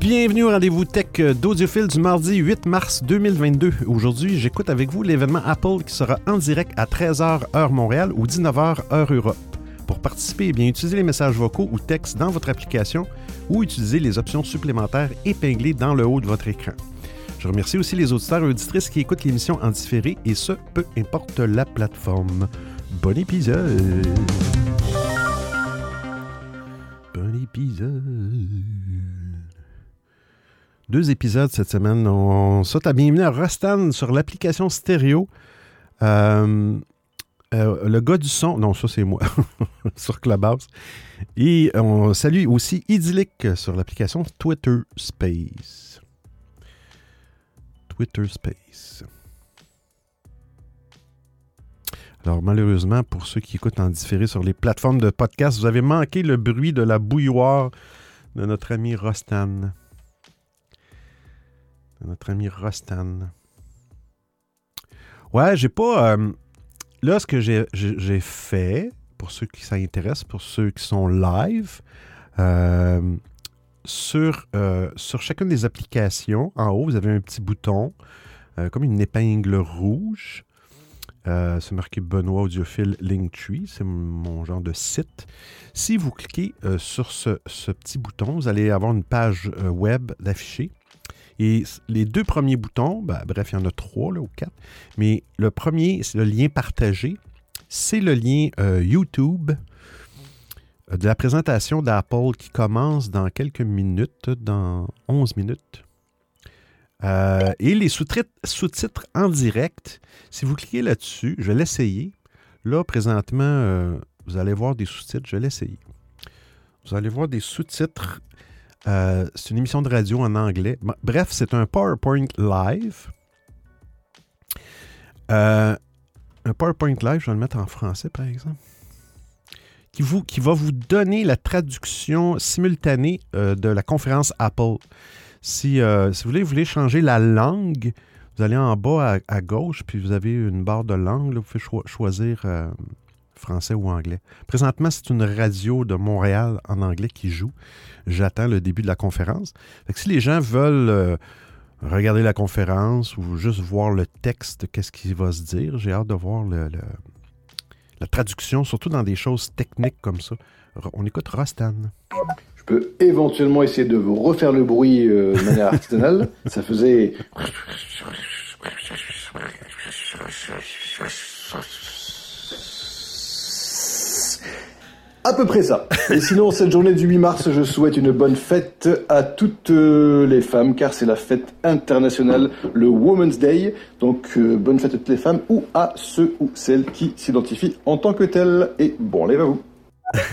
Bienvenue au rendez-vous tech d'Audiophile du mardi 8 mars 2022. Aujourd'hui, j'écoute avec vous l'événement Apple qui sera en direct à 13h heure Montréal ou 19h heure Europe. Pour participer, eh bien, utilisez les messages vocaux ou textes dans votre application ou utilisez les options supplémentaires épinglées dans le haut de votre écran. Je remercie aussi les auditeurs et auditrices qui écoutent l'émission en différé et ce, peu importe la plateforme. Bon épisode! Bon épisode! Deux épisodes cette semaine. On saute à bienvenue à Rostan sur l'application stéréo. Euh, euh, le gars du son, non, ça c'est moi, sur Clubhouse. Et on salue aussi Idyllic sur l'application Twitter Space. Twitter Space. Alors malheureusement, pour ceux qui écoutent en différé sur les plateformes de podcast, vous avez manqué le bruit de la bouilloire de notre ami Rostan. Notre ami Rostan. Ouais, j'ai pas... Euh, là, ce que j'ai fait, pour ceux qui s'intéressent, pour ceux qui sont live, euh, sur, euh, sur chacune des applications, en haut, vous avez un petit bouton, comme une épingle rouge. c'est marqué Benoît Audiophile Linktree, c'est mon genre de site. Si vous cliquez sur ce, ce, petit bouton, vous allez avoir une page web d'affiché. Et les deux premiers boutons, ben, bref, il y en a trois ou quatre, mais le premier, c'est le lien partagé. C'est le lien euh, YouTube euh, de la présentation d'Apple qui commence dans quelques minutes, dans 11 minutes. Euh, et les sous-titres en direct, si vous cliquez là-dessus, je vais l'essayer. Là, présentement, vous allez voir des sous-titres, je vais l'essayer. Vous allez voir des sous-titres euh, c'est une émission de radio en anglais. Bref, c'est un PowerPoint live. Euh, un PowerPoint live, je vais le mettre en français par exemple, qui, vous, qui va vous donner la traduction simultanée euh, de la conférence Apple. Si, si vous, voulez, vous voulez changer la langue, vous allez en bas à, gauche, puis vous avez une barre de langue. vous pouvez choisir français ou anglais. Présentement, c'est une radio de Montréal en anglais qui joue. J'attends le début de la conférence. si les gens veulent euh, regarder la conférence ou juste voir le texte, qu'est-ce qui va se dire, j'ai hâte de voir la traduction, surtout dans des choses techniques comme ça. On écoute Rostan. Je peux éventuellement essayer de refaire le bruit euh, de manière artisanale. Ça faisait... À peu près ça. Et sinon, cette journée du 8 mars, je souhaite une bonne fête à toutes euh, les femmes, car c'est la fête internationale, le Women's Day. Donc, euh, bonne fête à toutes les femmes, ou à ceux ou celles qui s'identifient en tant que telles. Et bon allez à vous.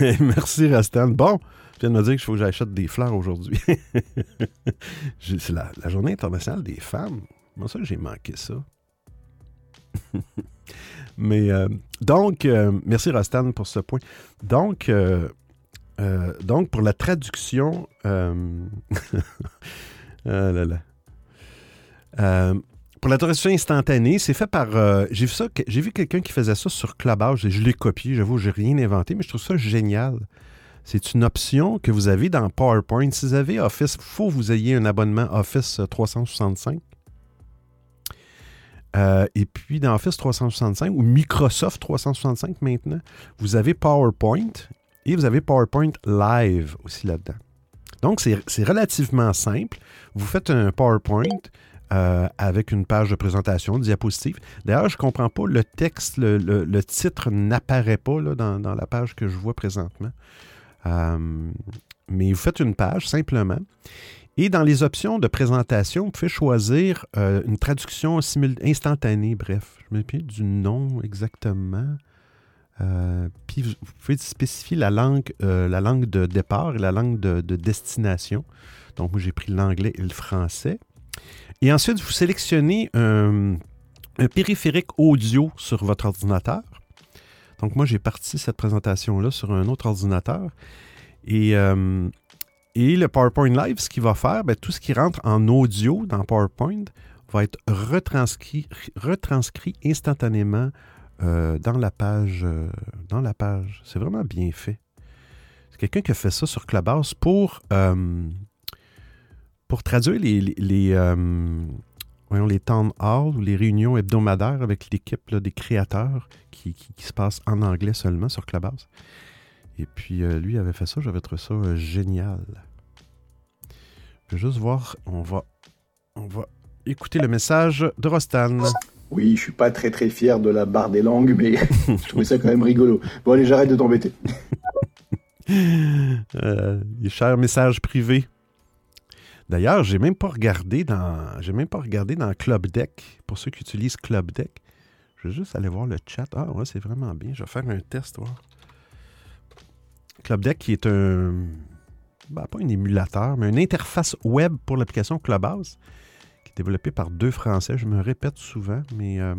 Merci, Rastan. Bon, je viens de me dire qu'il faut que j'achète des fleurs aujourd'hui. c'est la, la, journée internationale des femmes. Moi, ça, j'ai manqué ça. Mais euh, donc, euh, merci Rostan pour ce point. Donc, euh, donc pour la traduction, ah là là. pour la traduction instantanée, c'est fait par. j'ai vu ça, j'ai vu quelqu'un qui faisait ça sur Clubhouse et je l'ai copié. J'avoue, j'ai rien inventé, mais je trouve ça génial. C'est une option que vous avez dans PowerPoint. Si vous avez Office, il faut que vous ayez un abonnement Office 365. Euh, et puis dans Office 365 ou Microsoft 365 maintenant, vous avez PowerPoint et vous avez PowerPoint Live aussi là-dedans. Donc c'est relativement simple. Vous faites un PowerPoint euh, avec une page de présentation, diapositive. D'ailleurs, je ne comprends pas, le texte, le, titre n'apparaît pas dans, la page que je vois présentement. Euh, mais vous faites une page simplement. Et dans les options de présentation, vous pouvez choisir euh, une traduction instantanée, bref. Je me souviens du nom exactement. Euh, puis vous pouvez spécifier la langue, euh, la langue de départ et la langue de, destination. Donc, moi, j'ai pris l'anglais et le français. Et ensuite, vous sélectionnez un, un périphérique audio sur votre ordinateur. Donc, moi, j'ai parti cette présentation-là sur un autre ordinateur. Et et le PowerPoint Live, ce qu'il va faire, ben, tout ce qui rentre en audio dans PowerPoint va être retranscrit, instantanément euh, dans la page. Euh, dans la page. C'est vraiment bien fait. C'est quelqu'un qui a fait ça sur Clubhouse pour, euh, pour traduire les, les, voyons, les town halls ou les réunions hebdomadaires avec l'équipe des créateurs qui, qui, qui, se passent en anglais seulement sur Clubhouse. Et puis, euh, lui avait fait ça, j'avais trouvé ça euh, génial. Je vais juste voir, on va, on va écouter le message de Rostan. Oui, je suis pas très très fier de la barre des langues, mais je trouvais ça quand même rigolo. Bon, allez, j'arrête de t'embêter. euh, les chers messages privés. D'ailleurs, j'ai même pas regardé dans, j'ai même pas regardé dans Club Deck pour ceux qui utilisent Club Deck. Je vais juste aller voir le chat. Ah ouais, c'est vraiment bien. Je vais faire un test. Voir. Club Deck qui est un, ben, pas un émulateur, mais une interface web pour l'application Clubhouse qui est développée par deux Français. Je me répète souvent, mais euh,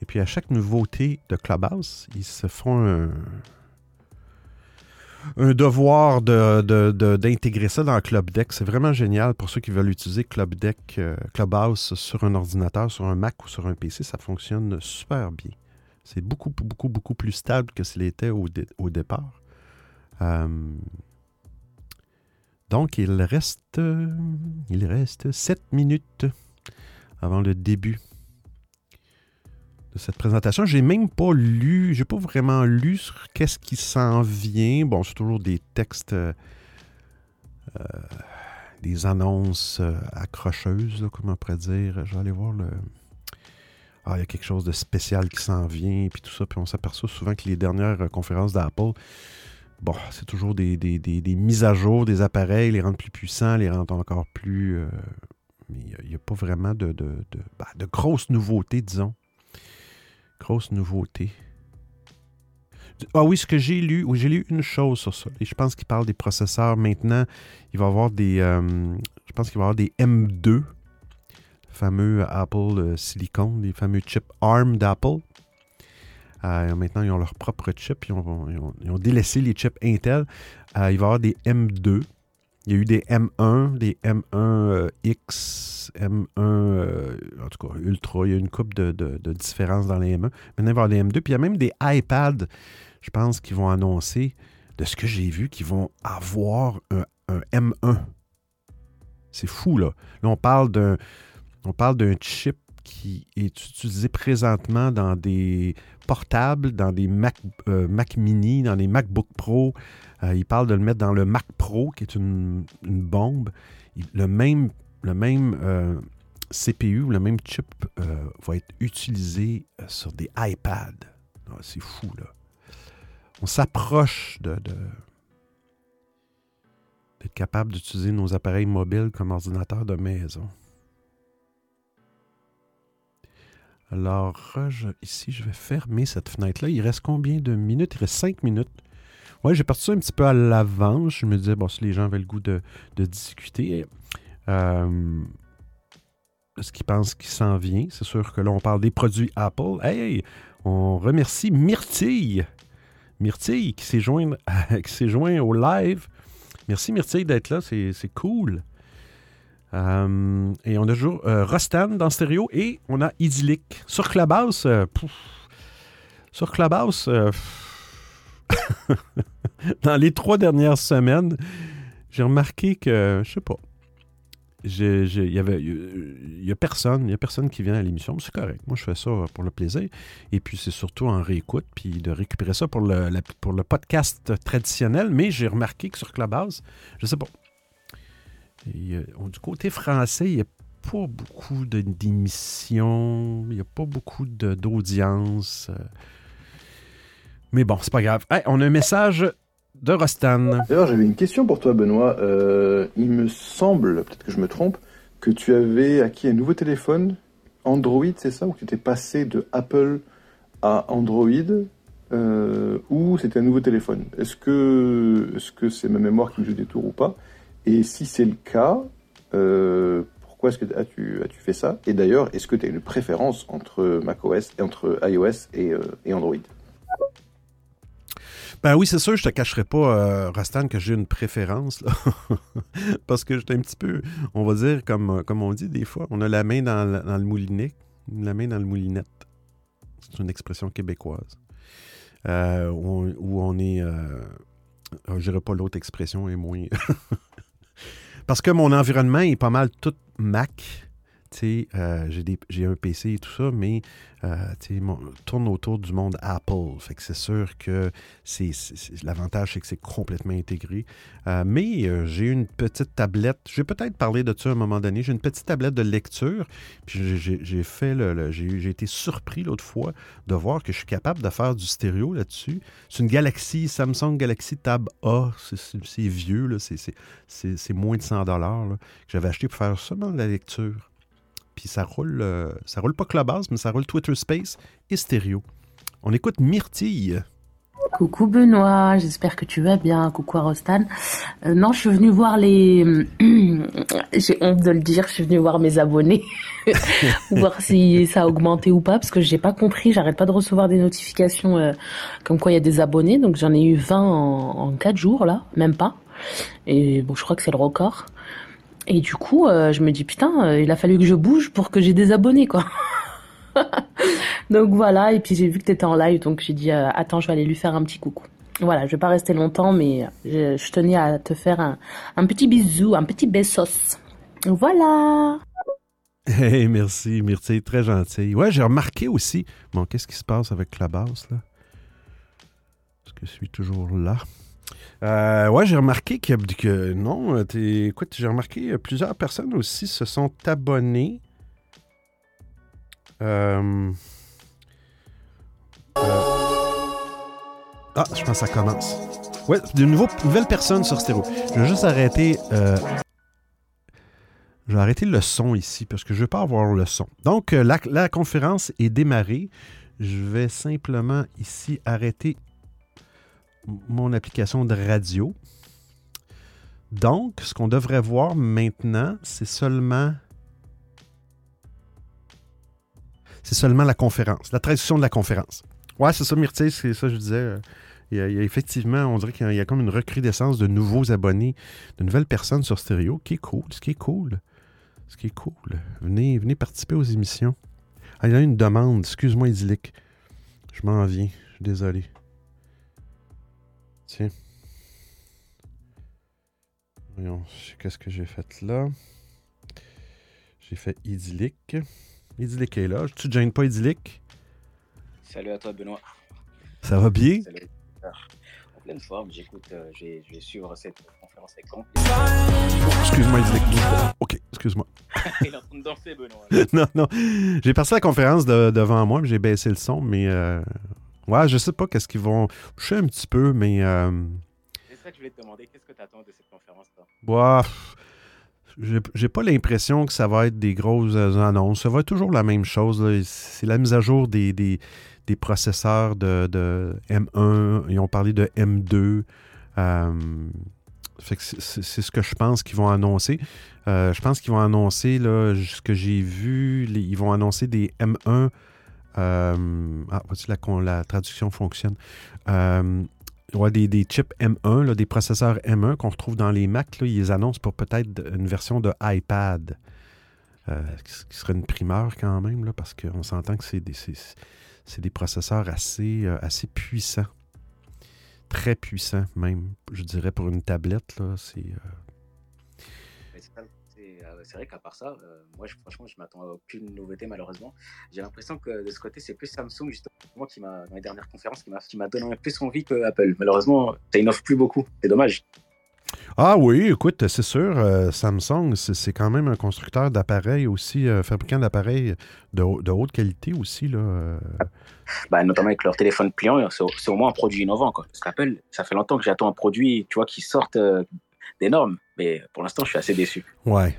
et puis à chaque nouveauté de Clubhouse, ils se font un devoir d'intégrer ça dans Club Deck. C'est vraiment génial pour ceux qui veulent utiliser Club Deck, euh, Clubhouse sur un ordinateur, sur un Mac ou sur un PC. Ça fonctionne super bien. C'est beaucoup, beaucoup, beaucoup plus stable que ce l'était au, au, départ. Euh, donc, il reste, il reste 7 minutes avant le début de cette présentation. J'ai même pas lu, j'ai pas vraiment lu sur qu'est-ce qui s'en vient. Bon, c'est toujours des textes, euh, euh, des annonces euh, accrocheuses, là, comment on pourrait dire. Je vais aller voir le. Ah, il y a quelque chose de spécial qui s'en vient, puis tout ça. Puis on s'aperçoit souvent que les dernières conférences d'Apple, bon, c'est toujours des, des, des, mises à jour des appareils, les rendre plus puissants, les rendre encore plus. Euh, mais il n'y a, pas vraiment de, de, de, bah, de grosses nouveautés, disons. Grosse nouveauté. Ah oui, ce que j'ai lu, oui, j'ai lu une chose sur ça. Et je pense qu'il parle des processeurs maintenant. Il va y avoir des. Euh, je pense qu'il va y avoir des M2, le fameux Apple euh, Silicon, les fameux chips ARM d'Apple. Euh, maintenant, ils ont leur propre chip. Ils ont, délaissé les chips Intel. Euh, il va y avoir des M2. Il y a eu des M1, des M1X, M1, euh, en tout cas Ultra. Il y a une coupe de, de, de différences dans les M1. Maintenant, il va y avoir des M2. Puis il y a même des iPads, je pense, qui vont annoncer, de ce que j'ai vu, qui vont avoir un M1. C'est fou, là. Là, on parle d'un, on parle d'un chip qui est utilisé présentement dans des portables, dans des Mac, euh, Mini, dans des MacBook Pro. Euh, il parle de le mettre dans le Mac Pro, qui est une, bombe. Le même, le même euh, CPU, le même chip va être utilisé sur des iPads. Oh, C'est fou, là. On s'approche de, de d'être capable d'utiliser nos appareils mobiles comme ordinateur de maison. Alors, ici, je vais fermer cette fenêtre-là. Il reste combien de minutes? Il reste 5 minutes. Ouais, j'ai parti un petit peu à l'avance. Je me disais, bon, si les gens avaient le goût de, discuter, euh, ce qu'ils pensent qui s'en vient, c'est sûr que là, on parle des produits Apple. Hey, on remercie Myrtille. Myrtille qui s'est joint, joint au live. Merci Myrtille d'être là, c'est cool. Euh, et on a toujours euh, Rostan dans stéréo et on a Idyllic. Sur Clubhouse, euh, sur Clubhouse, dans les trois dernières semaines, j'ai remarqué que, je sais pas, il y avait il y a personne il y a personne qui vient à l'émission c'est correct. Moi je fais ça pour le plaisir. Et puis c'est surtout en réécoute puis de récupérer ça pour le, pour le podcast traditionnel. Mais j'ai remarqué que sur Clubhouse je sais pas du côté français, il n'y a pas beaucoup d'émissions, il n'y a pas beaucoup d'audience. Euh. Mais bon, c'est pas grave. On a un message de Rostan. D'ailleurs, j'avais une question pour toi, Benoît. Euh, il me semble, peut-être que je me trompe, que tu avais acquis un nouveau téléphone Android, c'est ça Ou que tu étais passé de Apple à Android euh, Ou c'était un nouveau téléphone Est-ce que c'est -ce ma mémoire qui me joue des tours ou pas? Et si c'est le cas, euh, pourquoi est-ce que as-tu as-tu fait ça? Et d'ailleurs, est-ce que tu as une préférence entre macOS, entre iOS et, euh, et Android? Ben oui, c'est sûr, je te cacherai pas, euh, Rastan, que j'ai une préférence. Parce que j'étais un petit peu, on va dire, comme, comme on dit des fois, on a la main dans, dans le moulinet, la main dans le moulinette. C'est une expression québécoise. Euh, où, on, est. Euh, je dirais pas l'autre expression est moins. Parce que mon environnement est pas mal tout Mac. Euh, j'ai un PC et tout ça, mais euh, tourne autour du monde Apple. Fait que c'est sûr que l'avantage, c'est que c'est complètement intégré. Euh, mais j'ai une petite tablette. Je vais peut-être parler de ça à un moment donné. J'ai une petite tablette de lecture. J'ai été surpris l'autre fois de voir que je suis capable de faire du stéréo là-dessus. C'est une Galaxy, Samsung Galaxy Tab A. C'est vieux, c'est moins de 100 dollars que j'avais acheté pour faire seulement de la lecture. Puis ça roule, euh, ça roule pas mais ça roule Twitter Space et Stereo. On écoute Myrtille. Coucou Benoît, j'espère que tu vas bien. Coucou Arostan. Euh, non, je suis venu voir les. J'ai honte de le dire, je suis venu voir mes abonnés, voir si ça a augmenté ou pas, parce que j'ai pas compris. J'arrête pas de recevoir des notifications euh, comme quoi il y a des abonnés. Donc j'en ai eu 20 en, en 4 jours là, même pas. Et bon, je crois que c'est le record. Et du coup, euh, je me dis putain, euh, il a fallu que je bouge pour que j'ai des abonnés quoi. donc voilà, et puis j'ai vu que tu étais en live, donc j'ai dit euh, attends, je vais aller lui faire un petit coucou. Voilà, je vais pas rester longtemps, mais je, tenais à te faire un, petit bisou, un petit besos. Voilà. Hey, merci, merci, très gentil. Ouais, j'ai remarqué aussi. Bon, qu'est-ce qui se passe avec la base là? Est-ce que je suis toujours là euh, ouais, j'ai remarqué que, non, euh, écoute, j'ai remarqué euh, plusieurs personnes aussi se sont abonnées. Euh, ah, je pense que ça commence. Ouais, de nouveau, nouvelles personnes sur stéréo. Je vais juste arrêter. Je vais arrêter le son ici parce que je ne veux pas avoir le son. Donc, la, la conférence est démarrée. Je vais simplement ici arrêter mon application de radio. Donc, ce qu'on devrait voir maintenant, c'est seulement. C'est seulement la conférence, la traduction de la conférence. Ouais, c'est ça, Myrtille, c'est ça je disais. Il y, a, effectivement, on dirait qu'il y, a comme une recrudescence de nouveaux abonnés, de nouvelles personnes sur Stéréo, qui est cool, ce qui est cool. Ce qui est cool. Venez, venez participer aux émissions. Ah, il y a une demande, excuse-moi, idyllique. Je m'en viens, je suis désolé. Voyons, qu'est-ce que j'ai fait là? J'ai fait idyllique. Idyllique est là. Tu te gênes pas idyllique? Salut à toi, Benoît. Ça va bien? Salut. En pleine forme, j'écoute, euh, je vais suivre cette conférence avec excuse-moi, idyllique. Ok, excuse-moi. Il est en train de danser, Benoît. non, non. J'ai passé la conférence devant moi, j'ai baissé le son, mais euh, Ouais, je sais pas qu'est-ce qu'ils vont. Je sais un petit peu, mais. Euh... C'est ça que je voulais te demander. Qu'est-ce que tu attends de cette conférence-là? Ouais. J'ai pas l'impression que ça va être des grosses annonces. Ça va être toujours la même chose. C'est la mise à jour des, des, des processeurs de, de, M1. Ils ont parlé de M2. Euh, c'est ce que je pense qu'ils vont annoncer. Euh, je pense qu'ils vont annoncer, là, ce que j'ai vu, ils vont annoncer des M1 euh, ah, la, la traduction fonctionne. Euh, des, des, chips M1, des processeurs M1 qu'on retrouve dans les Mac. ils les annoncent pour peut-être une version de iPad. Euh, qui serait une primeur quand même, là, parce qu'on s'entend que c'est des, des, processeurs assez, assez puissants. Très puissants, même, je dirais, pour une tablette. C'est c'est vrai qu'à part ça, euh, moi, je, franchement, je m'attends à aucune nouveauté, malheureusement. J'ai l'impression que de ce côté, c'est plus Samsung, justement, qui m'a, dans les dernières conférences, qui m'a donné plus envie que Apple. Malheureusement, ça n'offre plus beaucoup. C'est dommage. Ah oui, écoute, c'est sûr, euh, Samsung, c'est quand même un constructeur d'appareils aussi, euh, fabricant d'appareils de, haute qualité aussi. Là, bah, notamment avec leur téléphone pliant, c'est au moins un produit innovant. Quoi. Parce qu'Apple, ça fait longtemps que j'attends un produit tu vois, qui sorte des normes, mais pour l'instant, je suis assez déçu. Ouais,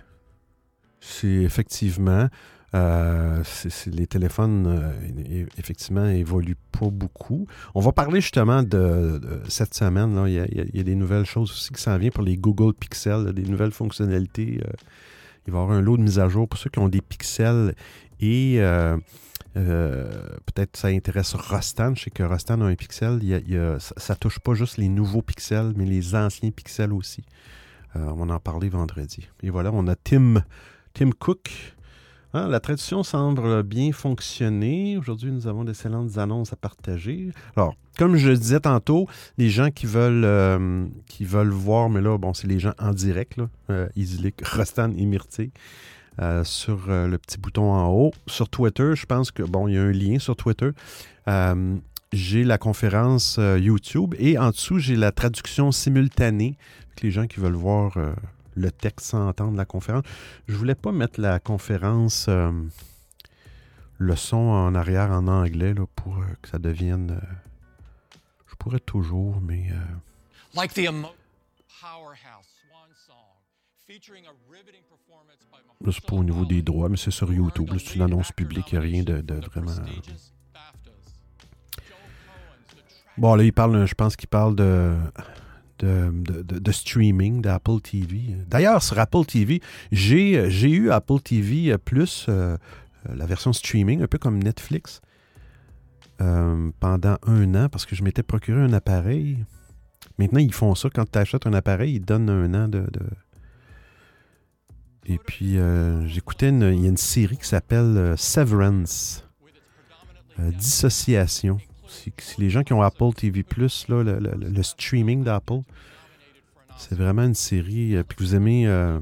c'est effectivement. Euh, les téléphones, euh, effectivement, évoluent pas beaucoup. On va parler justement de, cette semaine. Il, y a, des nouvelles choses aussi qui s'en viennent pour les Google Pixel, des nouvelles fonctionnalités. Euh. il va y avoir un lot de mise à jour pour ceux qui ont des pixels et peut-être ça intéresse Rostan. Je sais que Rostan a un pixel. ça, ne touche pas juste les nouveaux pixels, mais les anciens pixels aussi. on va en parler vendredi. Et voilà, on a Tim Tim Cook Hein, la traduction semble bien fonctionner. Aujourd'hui, nous avons d'excellentes annonces à partager. Alors, comme je disais tantôt, les gens qui veulent, euh, qui veulent voir, mais là, bon, c'est les gens en direct, là, euh, Rostan et Myrtille, euh, sur le petit bouton en haut. Sur Twitter, je pense que, bon, il y a un lien sur Twitter. j'ai la conférence YouTube et en dessous, j'ai la traduction simultanée. Les gens qui veulent voir le texte sans entendre la conférence. Je voulais pas mettre la conférence, euh, le son en arrière en anglais là, pour euh, que ça devienne. Euh, je pourrais toujours, mais. Like the powerhouse swan song, featuring a riveting performance by Là, c'est pas au niveau des droits, mais c'est sur YouTube. C'est une annonce publique, il n'y a rien de, de vraiment. Bon, là, il parle, je pense qu'il parle de de, streaming d'Apple TV. D'ailleurs, sur Apple TV, j'ai, eu Apple TV Plus, euh, euh, la version streaming, un peu comme Netflix, euh, pendant un an parce que je m'étais procuré un appareil. Maintenant, ils font ça quand tu achètes un appareil, ils donnent un an de. Et puis, j'écoutais une, une série qui s'appelle Severance, Dissociation si, les gens qui ont Apple TV, là, le, streaming d'Apple, c'est vraiment une série. Euh, puis que vous aimez euh,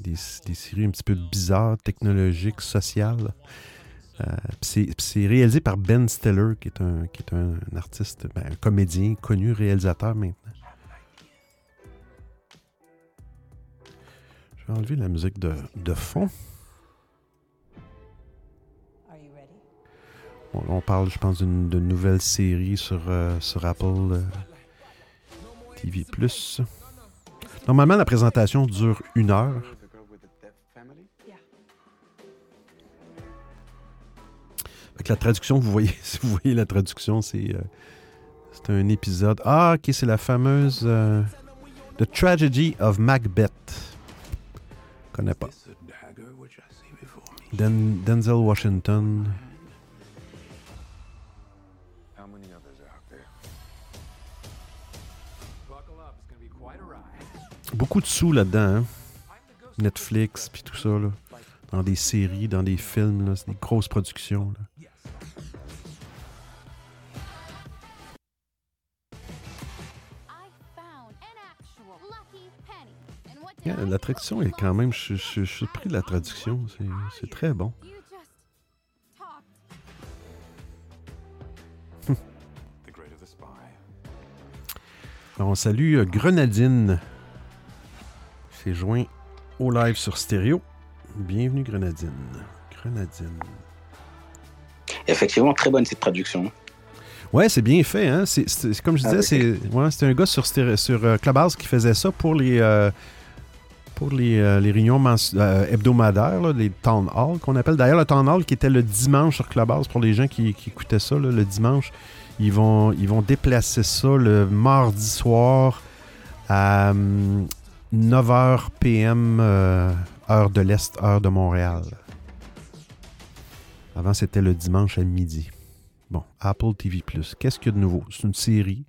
des, séries un petit peu bizarres, technologiques, sociales. Euh, c'est réalisé par Ben Stiller, qui est un, qui est un, artiste, ben, un comédien connu, réalisateur maintenant. Je vais enlever la musique de, de fond. On parle, je pense, d'une nouvelle série sur, euh, sur Apple euh, TV. Normalement, la présentation dure une heure. Avec la traduction, vous voyez, si vous voyez la traduction, c'est euh, un épisode. Ah, ok, c'est la fameuse The Tragedy of Macbeth. Je connais pas. Denzel Washington. Beaucoup de sous là-dedans. Hein. Netflix, puis tout ça. Là. Dans des séries, dans des films. C'est des grosses productions. la traduction est quand même. Je, je, suis pris de la traduction. C'est très bon. On salue euh, Grenadine s'est joint au live sur stéréo. Bienvenue Grenadine. Grenadine. Effectivement, très bonne cette traduction. Ouais, c'est bien fait. Hein? C'est, comme je disais, ah, c'est ouais, c'était un gars sur, sur euh, Clubhouse qui faisait ça pour les, euh, pour les, euh, les réunions hebdomadaires, les town hall qu'on appelle. D'ailleurs, le town hall qui était le dimanche sur Clubhouse pour les gens qui, qui écoutaient ça, le dimanche, ils vont, ils vont déplacer ça le mardi soir à, hum, 9h PM, euh, heure de l'Est, heure de Montréal. Avant, c'était le dimanche à midi. Bon, Apple TV+. Qu'est-ce qu'il y a de nouveau? C'est une série.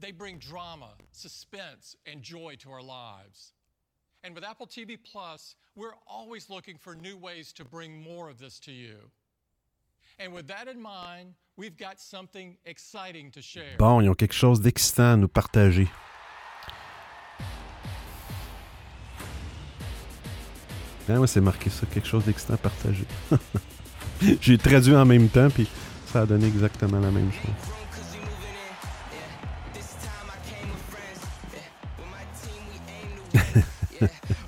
They bring drama, suspense, and joy to our lives. And with Apple TV Plus, we're always looking for new ways to bring more of this to you. Bon, ils ont quelque chose d'excitant à nous partager. Ah ouais, c'est marqué ça, quelque chose d'excitant à partager. J'ai traduit en même temps, puis ça a donné exactement la même chose.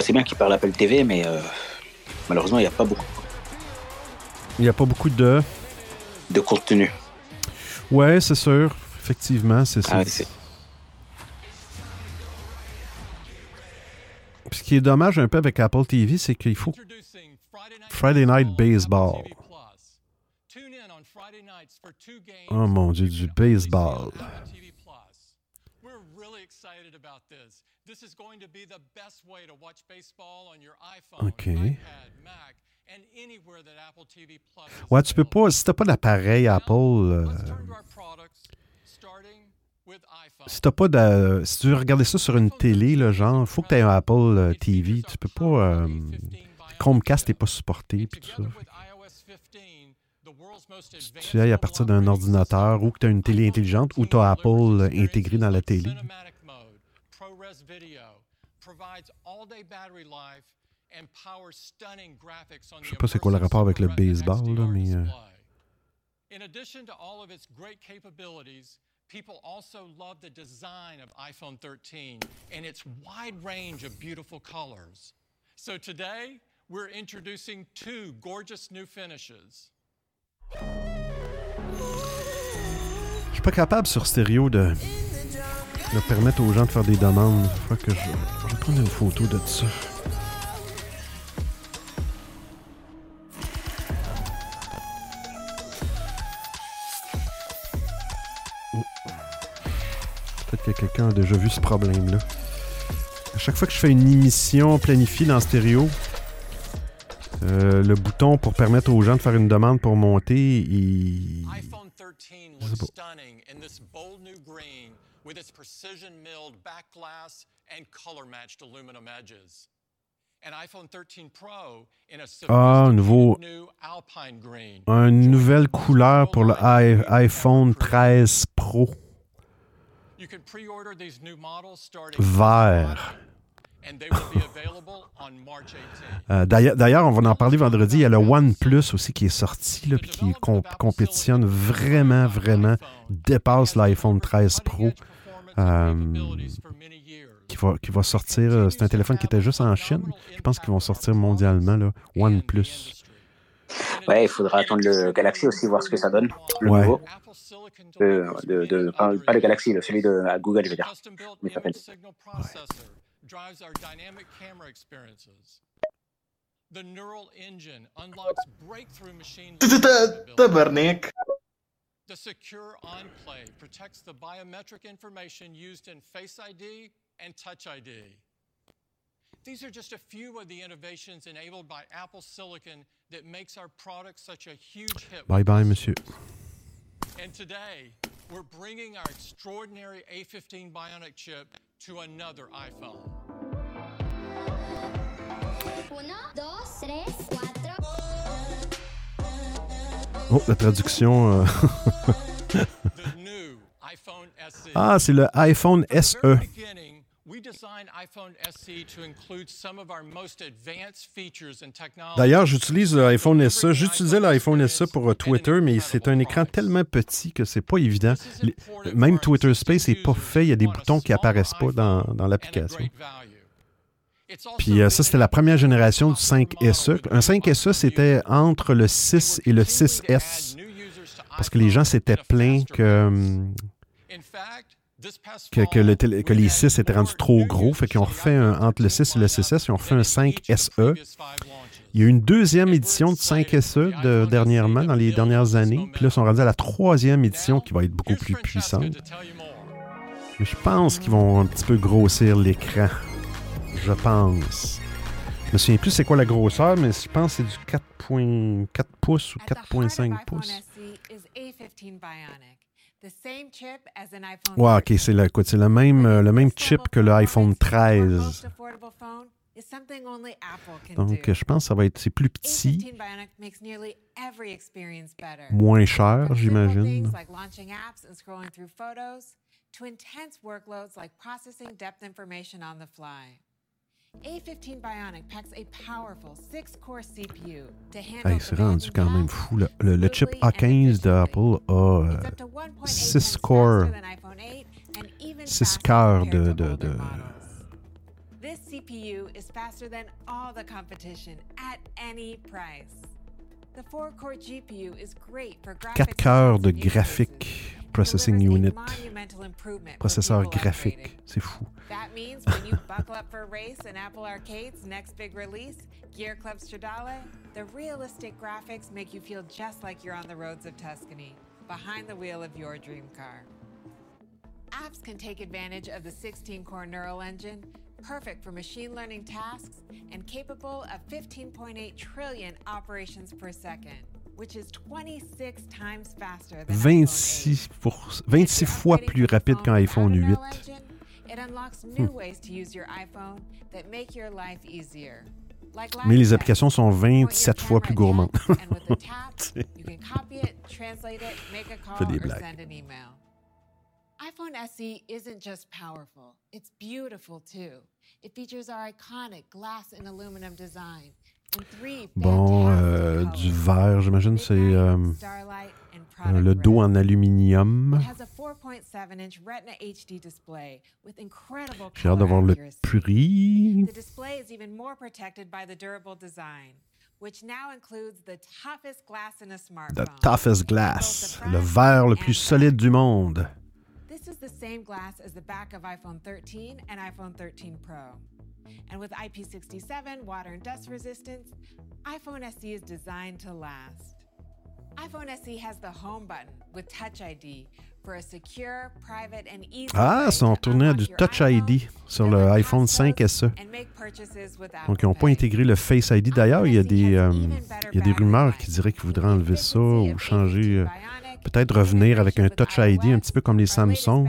c'est bien qu'il parle Apple TV, mais euh, malheureusement, il n'y a pas beaucoup. Il n'y a pas beaucoup de. De contenu. Ouais, c'est sûr. Effectivement, c'est ça. Ah, ce qui est dommage un peu avec Apple TV, c'est qu'il faut. Friday Night Baseball. Oh mon dieu, du baseball. OK. Ouais, tu peux pas, si t'as pas d'appareil Apple, euh, si t'as pas de, si tu veux regarder ça sur une télé, là, genre, faut que tu aies un Apple euh, TV. Tu peux pas, euh, Chromecast n'est pas supporté, puis tout ça. Si tu ailles à partir d'un ordinateur ou que tu as une télé intelligente ou tu as Apple euh, intégré dans la télé. Je sais pas c'est quoi le rapport avec le baseball, là, mais. euh, In addition to all of its great capabilities, people also love the design of iPhone 13 and its wide range of beautiful colors. So today, we're introducing two gorgeous new finishes. Je suis pas capable sur stéréo de, de permettre aux gens de faire des demandes. Faut que je, je vais prendre une photo de ça. Oh. Peut-être que quelqu'un a déjà vu ce problème-là. À chaque fois que je fais une émission planifiée dans stéréo, euh, le bouton pour permettre aux gens de faire une demande pour monter, il, iPhone 13 Je sais looks pas. With its precision milled back glass and color matched aluminum edges. And iPhone 13 Pro in a Ah, nouveau- new alpine green. une nouvelle couleur pour le iPhone 13 Pro. You can pre-order these new models starting Vert. and they will be available on March 18th. Euh, D'ailleurs, on va en parler vendredi. Il y a le OnePlus aussi qui est sorti, là, puis qui comp- compétitionne vraiment, vraiment, dépasse l'iPhone 13 Pro, qui va, qui va sortir. euh, C'est un téléphone qui était juste en Chine. Je pense qu'ils vont sortir mondialement, là, OnePlus. Ouais, il faudra attendre le Galaxy aussi, voir ce que ça donne. Le Ouais. nouveau. De, de, de- pas, pas le Galaxy, le- celui de à Google, je veux dire. Mais ça s'appelle- image signal processor drives our dynamic camera experiences. The neural engine unlocks breakthrough machine learning capabilities. Tabarnak. The secure enclave protects the biometric information used in Face ID and Touch ID. These are just a few of the innovations enabled by Apple Silicon that makes our product such a huge hit. Bye bye, monsieur. And today, we're bringing our extraordinary A15 Bionic chip to another iPhone. Uno, dos, tres, Oh, la traduction. euh, ah, c'est le iPhone SE. D'ailleurs, j'utilise l'iPhone SE. J'utilisais l'iPhone SE pour euh, Twitter, mais c'est un écran tellement petit que c'est pas évident. Même Twitter Space n'est pas fait. Il y a des boutons qui apparaissent pas dans, dans l'application. Puis euh, ça, c'était la première génération du 5SE. Un 5SE, c'était entre le 6 et le 6S. Parce que les gens s'étaient plaints que, hum, que, les 6 étaient rendus trop gros. Fait qu'ils ont refait un, entre le 6 et le 6S, ils ont refait un 5SE. Il y a eu une deuxième édition du 5SE de, dernièrement, dans les dernières années. Puis là, ils sont rendus à la troisième édition qui va être beaucoup plus puissante. Je pense qu'ils vont un petit peu grossir l'écran. Je pense. Je me souviens plus c'est quoi la grosseur, mais je pense que c'est du 4.4 pouces ou At the heart of 4.5 iPhone pouces. SE is A15 Bionic, the same chip as an iPhone Ouais, ok, 13. c'est le, c'est le même, euh, le même chip que le of iPhone performance for our most 13. affordable phone is something only Apple can Donc, do. je pense que ça va être c'est plus petit, A15 Bionic makes nearly every experience better. moins cher, j'imagine. A15 Bionic packs a powerful six-core CPU to handle c'est rendu quand même fou. Le, le- le chip smoothly and A15 d'Apple a euh, It's up to 1.8 six times core- faster than iPhone 8 and even six faster cœurs compared de- de- de-. This CPU is faster than all the competition at any price. The 4-core GPU is great for 4 cœurs de graphique processing unit. Processeur graphique. graphique. C'est fou. That means when you buckle up for a race in Apple Arcade's next big release, Gear Club Stradale, the realistic graphics make you feel just like you're on the roads of Tuscany, behind the wheel of your dream car. Apps can take advantage of the 16 core neural engine, perfect for machine learning tasks and capable of 15.8 trillion operations per second, which is 26 times faster than iPhone 26, pour- 26 fois plus rapide qu'un iPhone 8. It unlocks new ways to use your iPhone that make your life easier. Like Mais les applications sont Point your 27 fois plus gourmandes. at and with a tap, you can copy it, translate it, make a call, Fais des blagues. iPhone SE isn't just powerful, it's beautiful too. It features our iconic glass and aluminum design Bon, euh, du verre, j'imagine, c'est euh, euh, le dos en aluminium. It has a 4.7-inch Retina HD display with incredible J'ai hâte de color voir le prix. The display is even more protected by the durable design, which now includes the toughest glass le verre le plus solide du monde. This is the same glass as the back of iPhone 13 and iPhone 13 Pro. And with IP67 water and dust resistance, iPhone SE is designed to last. iPhone SE has the home button with Touch ID for a secure, private, and easy Ah, ils sont to tournés à du Touch ID sur le iPhone passcodes, 5SE. and make purchases with Donc, ils n'ont pas intégré le Face ID. D'ailleurs, il y a des, euh, il y a des rumeurs qui diraient qu'ils voudraient enlever ça ou changer, euh, peut-être revenir avec un Touch ID, un petit peu comme les Samsung.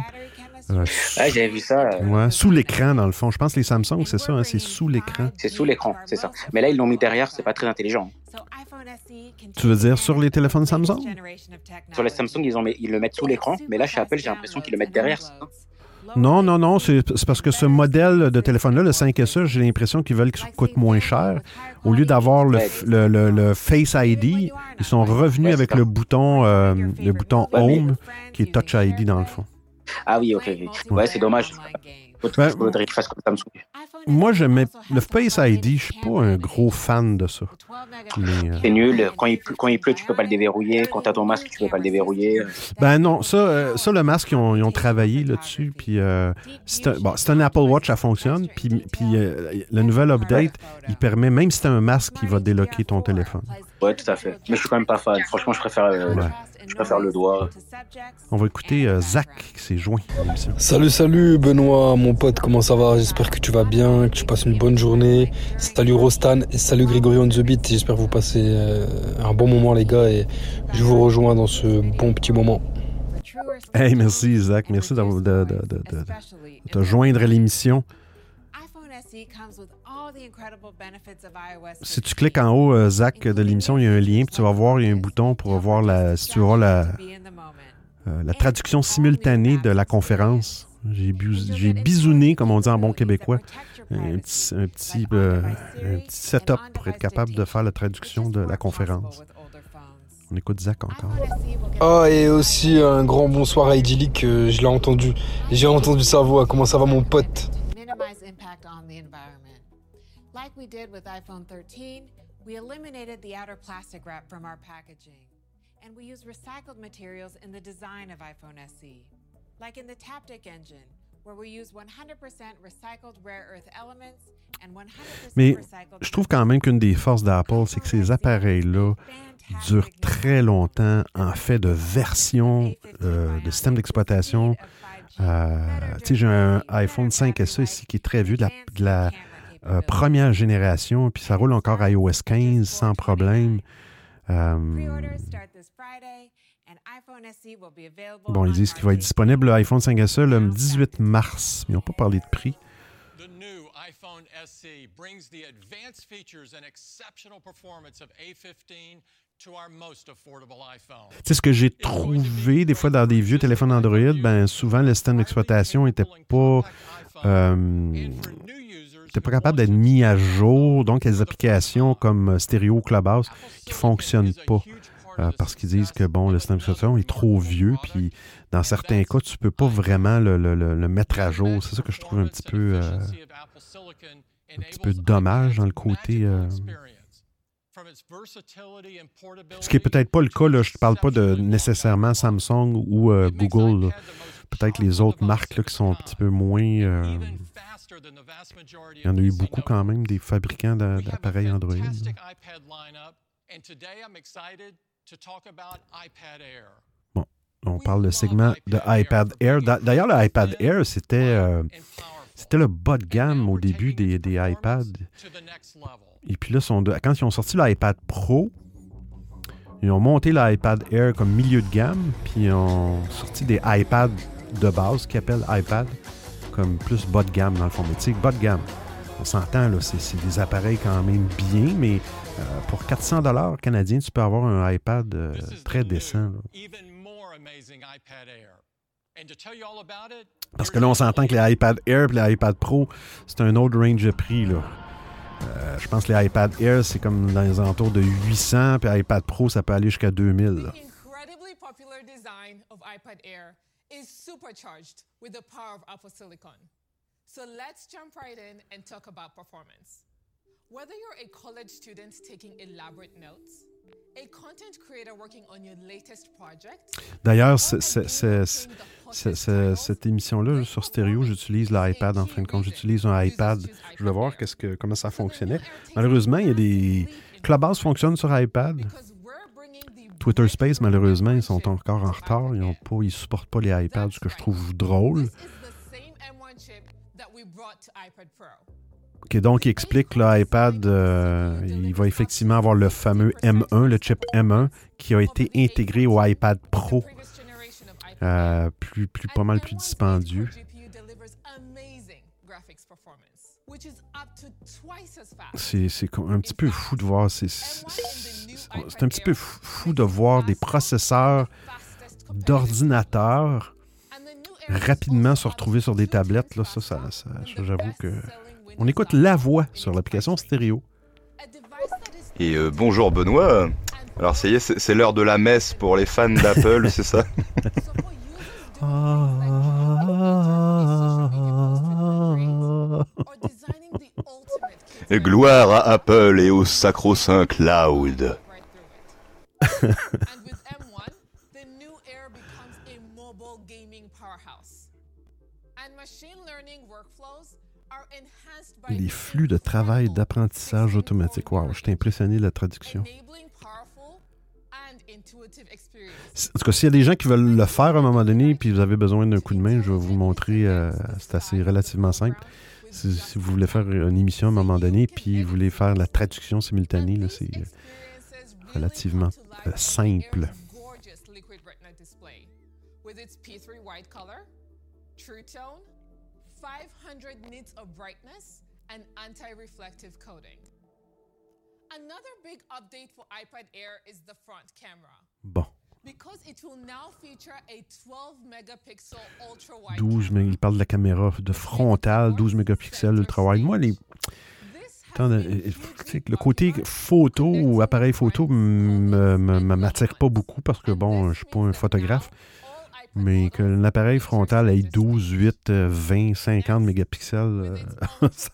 Euh, Ouais, j'avais vu ça. euh, ouais, sous l'écran, dans le fond. Je pense que les Samsung, c'est ça, hein, c'est sous l'écran. C'est sous l'écran, c'est ça. Mais là, ils l'ont mis derrière, c'est pas très intelligent. Tu veux dire sur les téléphones Samsung? Sur les Samsung, ils, ont ils le mettent sous l'écran, mais là, chez Apple, j'ai l'impression qu'ils le mettent derrière. ça? Non, non, non, c'est parce que ce modèle de téléphone-là, le 5SE, j'ai l'impression qu'ils veulent qu'il coûte moins cher. Au lieu d'avoir le, f- le, le- le Face ID, ils sont revenus Ouais, avec ça. le bouton, euh, le bouton Ouais, Home, qui est Touch ID dans le fond. Ah oui, ok. Ouais, c'est dommage. Ben, faudrait qu'ils fassent comme Samsung. Moi, j'aimais le Face ID, je suis pas un gros fan de ça. Euh, C'est nul. Quand il, pleut, quand il pleut, tu peux pas le déverrouiller. Quand t'as ton masque, tu peux pas le déverrouiller. Ben non, ça, euh, ça le masque, ils ont, ils ont travaillé là-dessus. Puis euh, c'est un, bon, un Apple Watch, ça fonctionne. Puis, puis euh, le nouvel update, il permet, même si c'est un masque, il va déloquer ton téléphone. Ouais, tout à fait. Mais je suis quand même pas fan. Franchement, je préfère, euh, Ouais. Je préfère le doigt. On va écouter euh, Zach qui s'est joint à l'émission. Salut, salut Benoît, mon pote, comment ça va? J'espère que tu vas bien, que tu passes une bonne journée. Salut Rostan et salut Grégory on the beat. J'espère que vous passez euh, un bon moment les gars et je vous rejoins dans ce bon petit moment. Hey, merci Zach, merci de, de, de, de- de- de te joindre à l'émission. Si tu cliques en haut, euh, Zach, de l'émission, il y a un lien, puis tu vas voir, il y a un bouton pour voir la, si tu auras la, euh, la traduction simultanée de la conférence. J'ai bisouné, comme on dit en bon québécois, un petit, un, petit, euh, un petit setup pour être capable de faire la traduction de la conférence. On écoute Zach encore. Ah et aussi un grand bonsoir à Idyllic, euh, je l'ai entendu. J'ai entendu sa voix, comment ça va mon pote? Like we did with iPhone 13, we eliminated the outer plastic wrap from our packaging. And we use recycled materials in the design of iPhone SE. Like in the Taptic engine, where we use 100% recycled rare earth elements and 100% Mais je trouve quand même qu'une des forces d'Apple, c'est que ces appareils-là durent très longtemps en fait de version euh, de système d'exploitation. Euh, tu sais, j'ai un iPhone 5SE ici qui est très vieux, de la, de la, euh, première génération, puis ça roule encore à iOS 15 sans problème. Euh, bon, ils disent qu'il va être disponible l'iPhone 5SE le 18 mars, mais ils n'ont pas parlé de prix. The new iPhone SE brings the advanced features and exceptional performance of A15 to our most affordable iPhone. Tu sais, ce que j'ai trouvé des fois dans des vieux téléphones Android, ben souvent le système d'exploitation n'était pas, euh, était pas capable d'être mis à jour. Donc, il y a des applications comme Stereo Clubhouse qui ne fonctionnent pas. euh, parce qu'ils disent que bon, le système est trop vieux, puis dans certains cas, tu ne peux pas vraiment le, le- le- mettre à jour. C'est ça que je trouve un petit peu, euh, un petit peu dommage dans le côté. euh, ce qui est peut-être pas le cas, là, je ne parle pas de nécessairement Samsung ou euh, Google. Peut-être les autres marques là, qui sont un petit peu moins. Il y en a eu beaucoup quand même des fabricants d'a- d'appareils Android. Air. On parle de segment de iPad Air. D'a- D'ailleurs, le iPad Air, c'était euh, c'était le bas de gamme au début des, des iPads. Et puis là, sont de- quand ils ont sorti l'iPad Pro, ils ont monté l'iPad Air comme milieu de gamme, puis ils ont sorti des iPads de base qu'ils appellent iPad, comme plus bas de gamme dans le fond. Mais tu sais, bas de gamme, on s'entend, là, c'est c'est des appareils quand même bien, mais euh, pour 400 dollars canadiens, tu peux avoir un iPad euh, très décent. là. Parce que là, on s'entend que les iPad Air et les iPad Pro, c'est un autre range de prix. Là. Euh, je pense que les iPad Air, c'est comme dans les alentours de 800, puis iPad Pro, ça peut aller jusqu'à 2000. là. Is supercharged with the power of Apple Silicon. So let's jump right in and talk about performance. Whether you're a college student taking elaborate notes, a content creator working on your latest project, D'ailleurs, cette émission-là, sur stéréo, j'utilise l'iPad en fin de compte. J'utilise un iPad. Je vais voir que, comment ça fonctionnait. Malheureusement, il y a des. Clubhouse fonctionne sur iPad. Twitter Space, malheureusement, ils sont encore en retard. Ils ont pas, ils supportent pas les iPads, ce que je trouve drôle. same M1 chip that we brought to iPad Pro. OK, donc, il explique que l'iPad, euh, il va effectivement avoir le fameux M1, le chip M1, qui a été intégré au iPad Pro. Euh, plus, plus, pas mal plus dispendieux. C'est un petit peu fou de voir. C'est c'est- un petit peu fou de voir des processeurs d'ordinateur rapidement se retrouver sur des tablettes. Là, ça, ça, ça- ça, j'avoue que. On écoute la voix sur l'application stéréo. Et euh, bonjour Benoît. Alors ça y est, c'est c'est l'heure de la messe pour les fans d'Apple, c'est ça? Et gloire à Apple et au sacro-saint cloud. Les flux de travail d'apprentissage automatique. Wow, je suis impressionné de la traduction. En tout cas, s'il y a des gens qui veulent le faire à un moment donné, puis vous avez besoin d'un coup de main, je vais vous le montrer. euh, c'est assez relativement simple. Si, si vous voulez faire une émission à un moment donné, puis vous voulez faire la traduction simultanée, là, c'est euh, relativement euh, simple. Gorgeous liquid retina display with its P3 white color, true tone, 500 nits of brightness, and anti-reflective coating. Another big update for iPad Air is the front camera. Bon, Because it will now feature a 12 megapixel ultra wide 12, mais il parle de la caméra de frontale, 12 mégapixels ultra wide. Moi, les. Le côté photo ou appareil photo me- m'attire pas beaucoup parce que, bon, je suis pas un photographe. Mais que l'appareil frontal ait 12, 8, euh, 20, 50 mégapixels, euh, je suis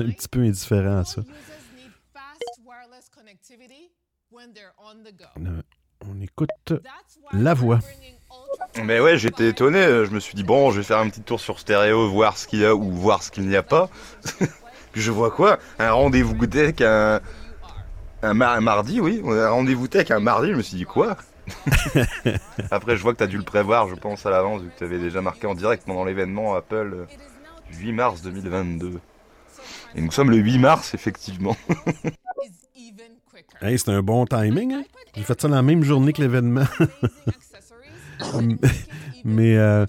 un petit peu indifférent à ça. on écoute la voix. Mais ouais, j'étais étonné, je me suis dit bon, je vais faire un petit tour sur stéréo, voir ce qu'il y a ou voir ce qu'il n'y a pas. Puis je vois quoi Un rendez-vous tech un... Un, mar- un mardi, oui, un rendez-vous tech un mardi, je me suis dit quoi Après, je vois que tu as dû le prévoir, je pense, à l'avance, vu que tu avais déjà marqué en direct pendant l'événement Apple euh, du 8 mars 2022. Et nous sommes le 8 mars, effectivement. Hey, c'est un bon timing. Hein? J'ai fait ça la même journée que l'événement. Mais, euh,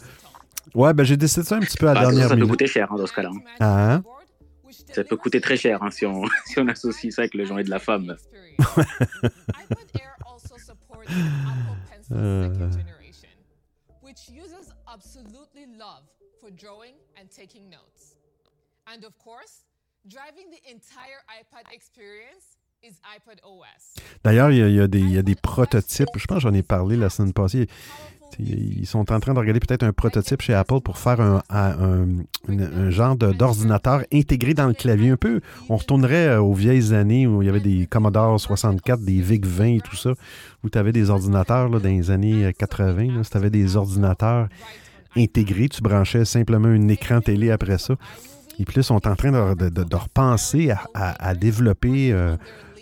ouais, ben j'ai décidé ça un petit peu à la Ah, ça, dernière ça peut minute. coûter cher hein, dans ce cas-là. hein. Ah, hein? Ça peut coûter très cher hein, si, on, si on associe ça avec le genre de la femme. Euh, D'ailleurs, il y, a- il y a des- prototypes. Je pense que j'en ai parlé la semaine passée. Ils sont en train de regarder peut-être un prototype chez Apple pour faire un, un- un- un genre d'ordinateur intégré dans le clavier. Un peu, on retournerait euh, aux vieilles années où il y avait des Commodore 64, des VIC-20 et tout ça, où tu avais des ordinateurs là, dans les années euh, 80. là, si tu avais des ordinateurs intégrés, tu branchais simplement un écran télé après ça. Et puis là, ils sont en train de, de- de- de repenser à, à- à développer euh,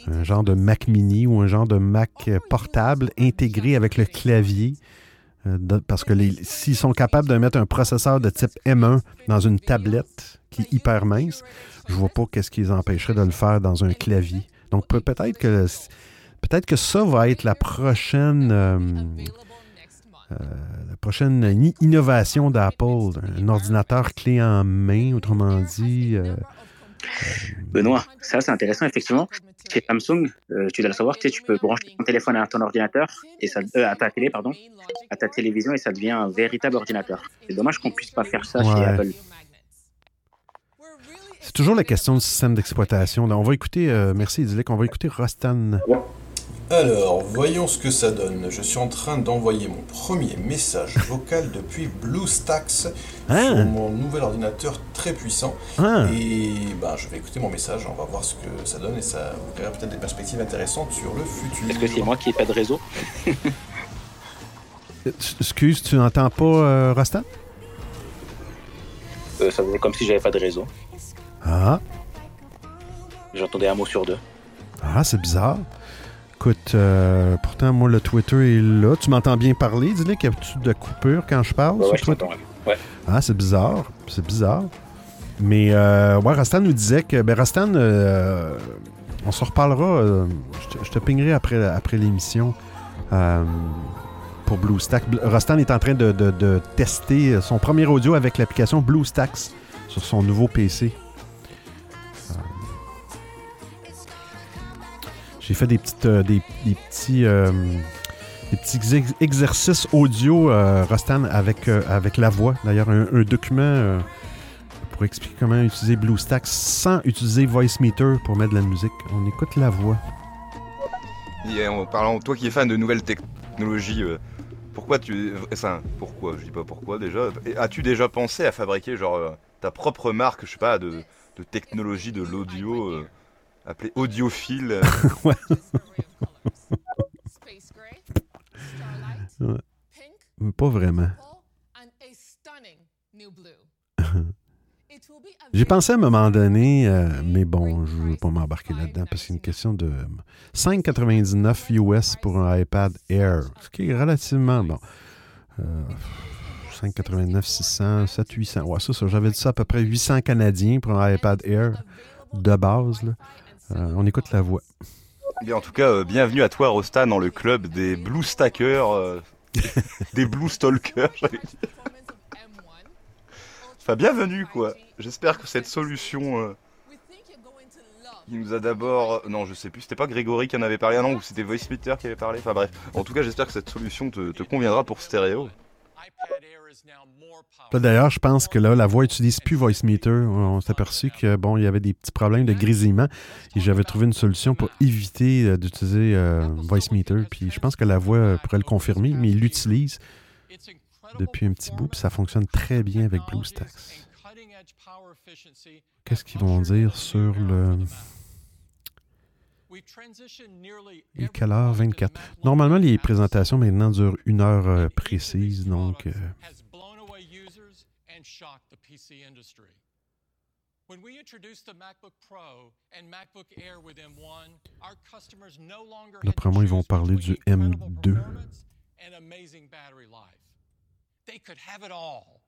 un genre de Mac mini ou un genre de Mac euh, portable intégré avec le clavier Euh, parce que s'ils sont capables de mettre un processeur de type M1 dans une tablette qui est hyper mince, je vois pas qu'est-ce qui les empêcherait de le faire dans un clavier. Donc pe- peut-être que ça va être la prochaine euh, la prochaine innovation d'Apple, un ordinateur clé en main, autrement dit. Benoît, ça c'est intéressant effectivement. Chez Samsung, euh, tu dois le savoir, tu sais, tu peux brancher ton téléphone à ton ordinateur et ça, euh, à ta télé, pardon, à ta télévision et ça devient un véritable ordinateur. C'est dommage qu'on puisse pas faire ça chez. Apple. c'est toujours la question du système d'exploitation. On va écouter, euh, merci Idyllic, on va écouter Rostan. Alors, voyons ce que ça donne. Je suis en train d'envoyer mon premier message vocal depuis BlueStacks Ah. sur mon nouvel ordinateur très puissant. Ah. Et ben, je vais écouter mon message, on va voir ce que ça donne et ça ouvrira peut-être des perspectives intéressantes sur le futur. Est-ce que c'est moi qui ai pas de réseau Euh, Excuse, tu n'entends pas euh, Rostan? Euh, Ça faisait comme si j'avais pas de réseau. Ah, J'entendais un mot sur deux. ah c'est bizarre. Écoute, euh, pourtant, moi, le Twitter est là. Tu m'entends bien parler? Dis-le qu'il y a de coupure quand je parle Ouais, sur ouais, je. Ah, c'est bizarre. C'est bizarre. Mais, euh, ouais, Rastan nous disait que. Ben, Rastan, euh, on se reparlera. euh, je, te, je te pingerai après, après l'émission euh, pour BlueStacks. Bl- Rastan est en train de, de- de tester son premier audio avec l'application BlueStacks sur son nouveau PC. J'ai fait des, petites, euh, des, petits. euh, des petits ex- exercices audio, euh, Rostan, avec, avec la voix. D'ailleurs, un, document pour expliquer comment utiliser BlueStacks sans utiliser VoiceMeter pour mettre de la musique. On écoute la voix. Et en parlant, toi qui es fan de nouvelles technologies, pourquoi tu. Enfin, pourquoi? Je dis pas pourquoi déjà. As-tu déjà pensé à fabriquer genre ta propre marque, je sais pas, de, de technologie de l'audio, appelée audiophile euh, Ouais. Ouais. Mais Pas vraiment. J'ai pensé à un moment donné, euh, mais bon, je ne veux pas m'embarquer là-dedans parce que c'est une question de 5,99 US pour un iPad Air, ce qui est relativement bon. Euh, 5,99, 600, 7, 800. Ouais, ça, ça j'avais dit ça à peu près 800 Canadiens pour un iPad Air de base. là. Euh, on écoute la voix. Bien, en tout cas, euh, bienvenue à toi, Rostan, dans le club des Blue Stackers, euh, des Blue Stalkers, j'allais dire. Enfin, bienvenue, quoi. J'espère que cette solution qui nous a d'abord... Non, je sais plus, c'était pas Grégory qui en avait parlé, ah non, ou c'était VoiceMeter qui avait parlé. Enfin bref, en tout cas, j'espère que cette solution te, te conviendra pour stéréo. D'ailleurs, je pense que là, la voix n'utilise plus VoiceMeter. On s'est aperçu que bon, il y avait des petits problèmes de grésillement et j'avais trouvé une solution pour éviter euh, d'utiliser euh. Puis je pense que la voix euh, pourrait le confirmer, mais il l'utilise depuis un petit bout, puis ça fonctionne très bien avec BlueStacks. Qu'est-ce qu'ils vont dire sur le. Est quelle heure? 24. Normalement, les présentations maintenant durent une heure euh, précise, donc. When we introduced the MacBook Pro and MacBook Air with M1, our customers no longer had D'après moi, ils vont parler du M2. and amazing battery life. They could have it all.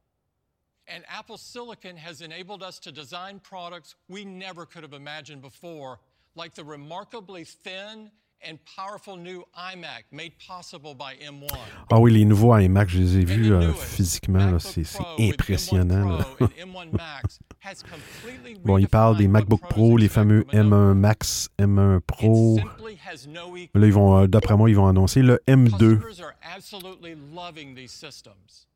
And Apple Silicon has enabled us to design products we never could have imagined before, like the remarkably thin and powerful new iMac made possible by M1. Ah oui, les nouveaux iMac, je les ai vus euh, physiquement, c'est impressionnant. là. bon, ils parlent des MacBook Pro, les fameux M1 Max, M1 Pro. Là, ils vont, euh, d'après moi, ils vont annoncer le M2. Customers are absolutely loving these systems.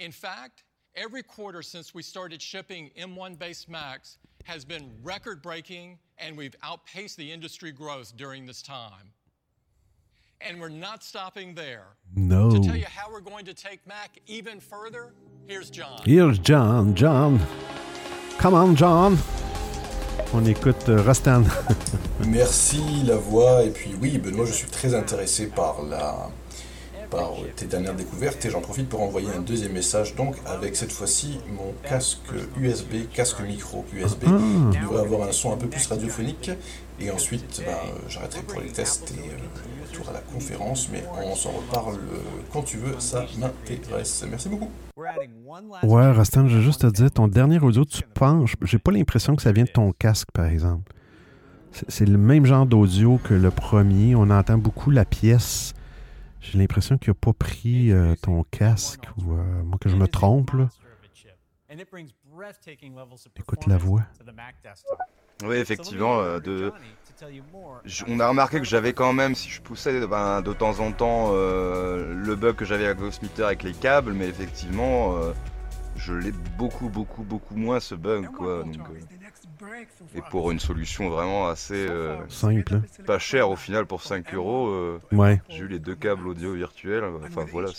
In fact, every quarter since we started shipping M1 based Macs has been record breaking, and we've outpaced the industry growth during this time. And we're not stopping there. No. To tell you how we're going to take Mac even further, here's John. Here's John. John. Come on, John. On écoute euh, Rostan. Merci la voix et puis oui Benoît je suis très intéressé par la par tes dernières découvertes et j'en profite pour envoyer un deuxième message donc avec cette fois-ci mon casque USB, casque micro USB Ah. qui devrait avoir un son un peu plus radiophonique et ensuite ben, euh, j'arrêterai pour les tests et euh, retour à la conférence mais on s'en reparle euh, quand tu veux, ça m'intéresse. Merci beaucoup. Ouais, Rostan, je vais juste te dire, ton dernier audio, tu penches. J'ai pas l'impression que ça vient de ton casque, par exemple. C'est le même genre d'audio que le premier. On entend beaucoup la pièce. J'ai l'impression qu'il n'a pas pris euh, ton casque ou euh, moi que je me trompe. Là. Écoute la voix. Oui, effectivement, euh, de... j- on a remarqué que j'avais quand même, si je poussais ben, de temps en temps euh, le bug que j'avais avec Ghostmeter avec les câbles, mais effectivement, euh, je l'ai beaucoup, beaucoup, beaucoup moins ce bug, quoi. donc, euh, et pour une solution vraiment assez euh, Simple, pas chère au final pour 5 euros, euh, Ouais. j'ai eu les deux câbles audio virtuels. Enfin voilà,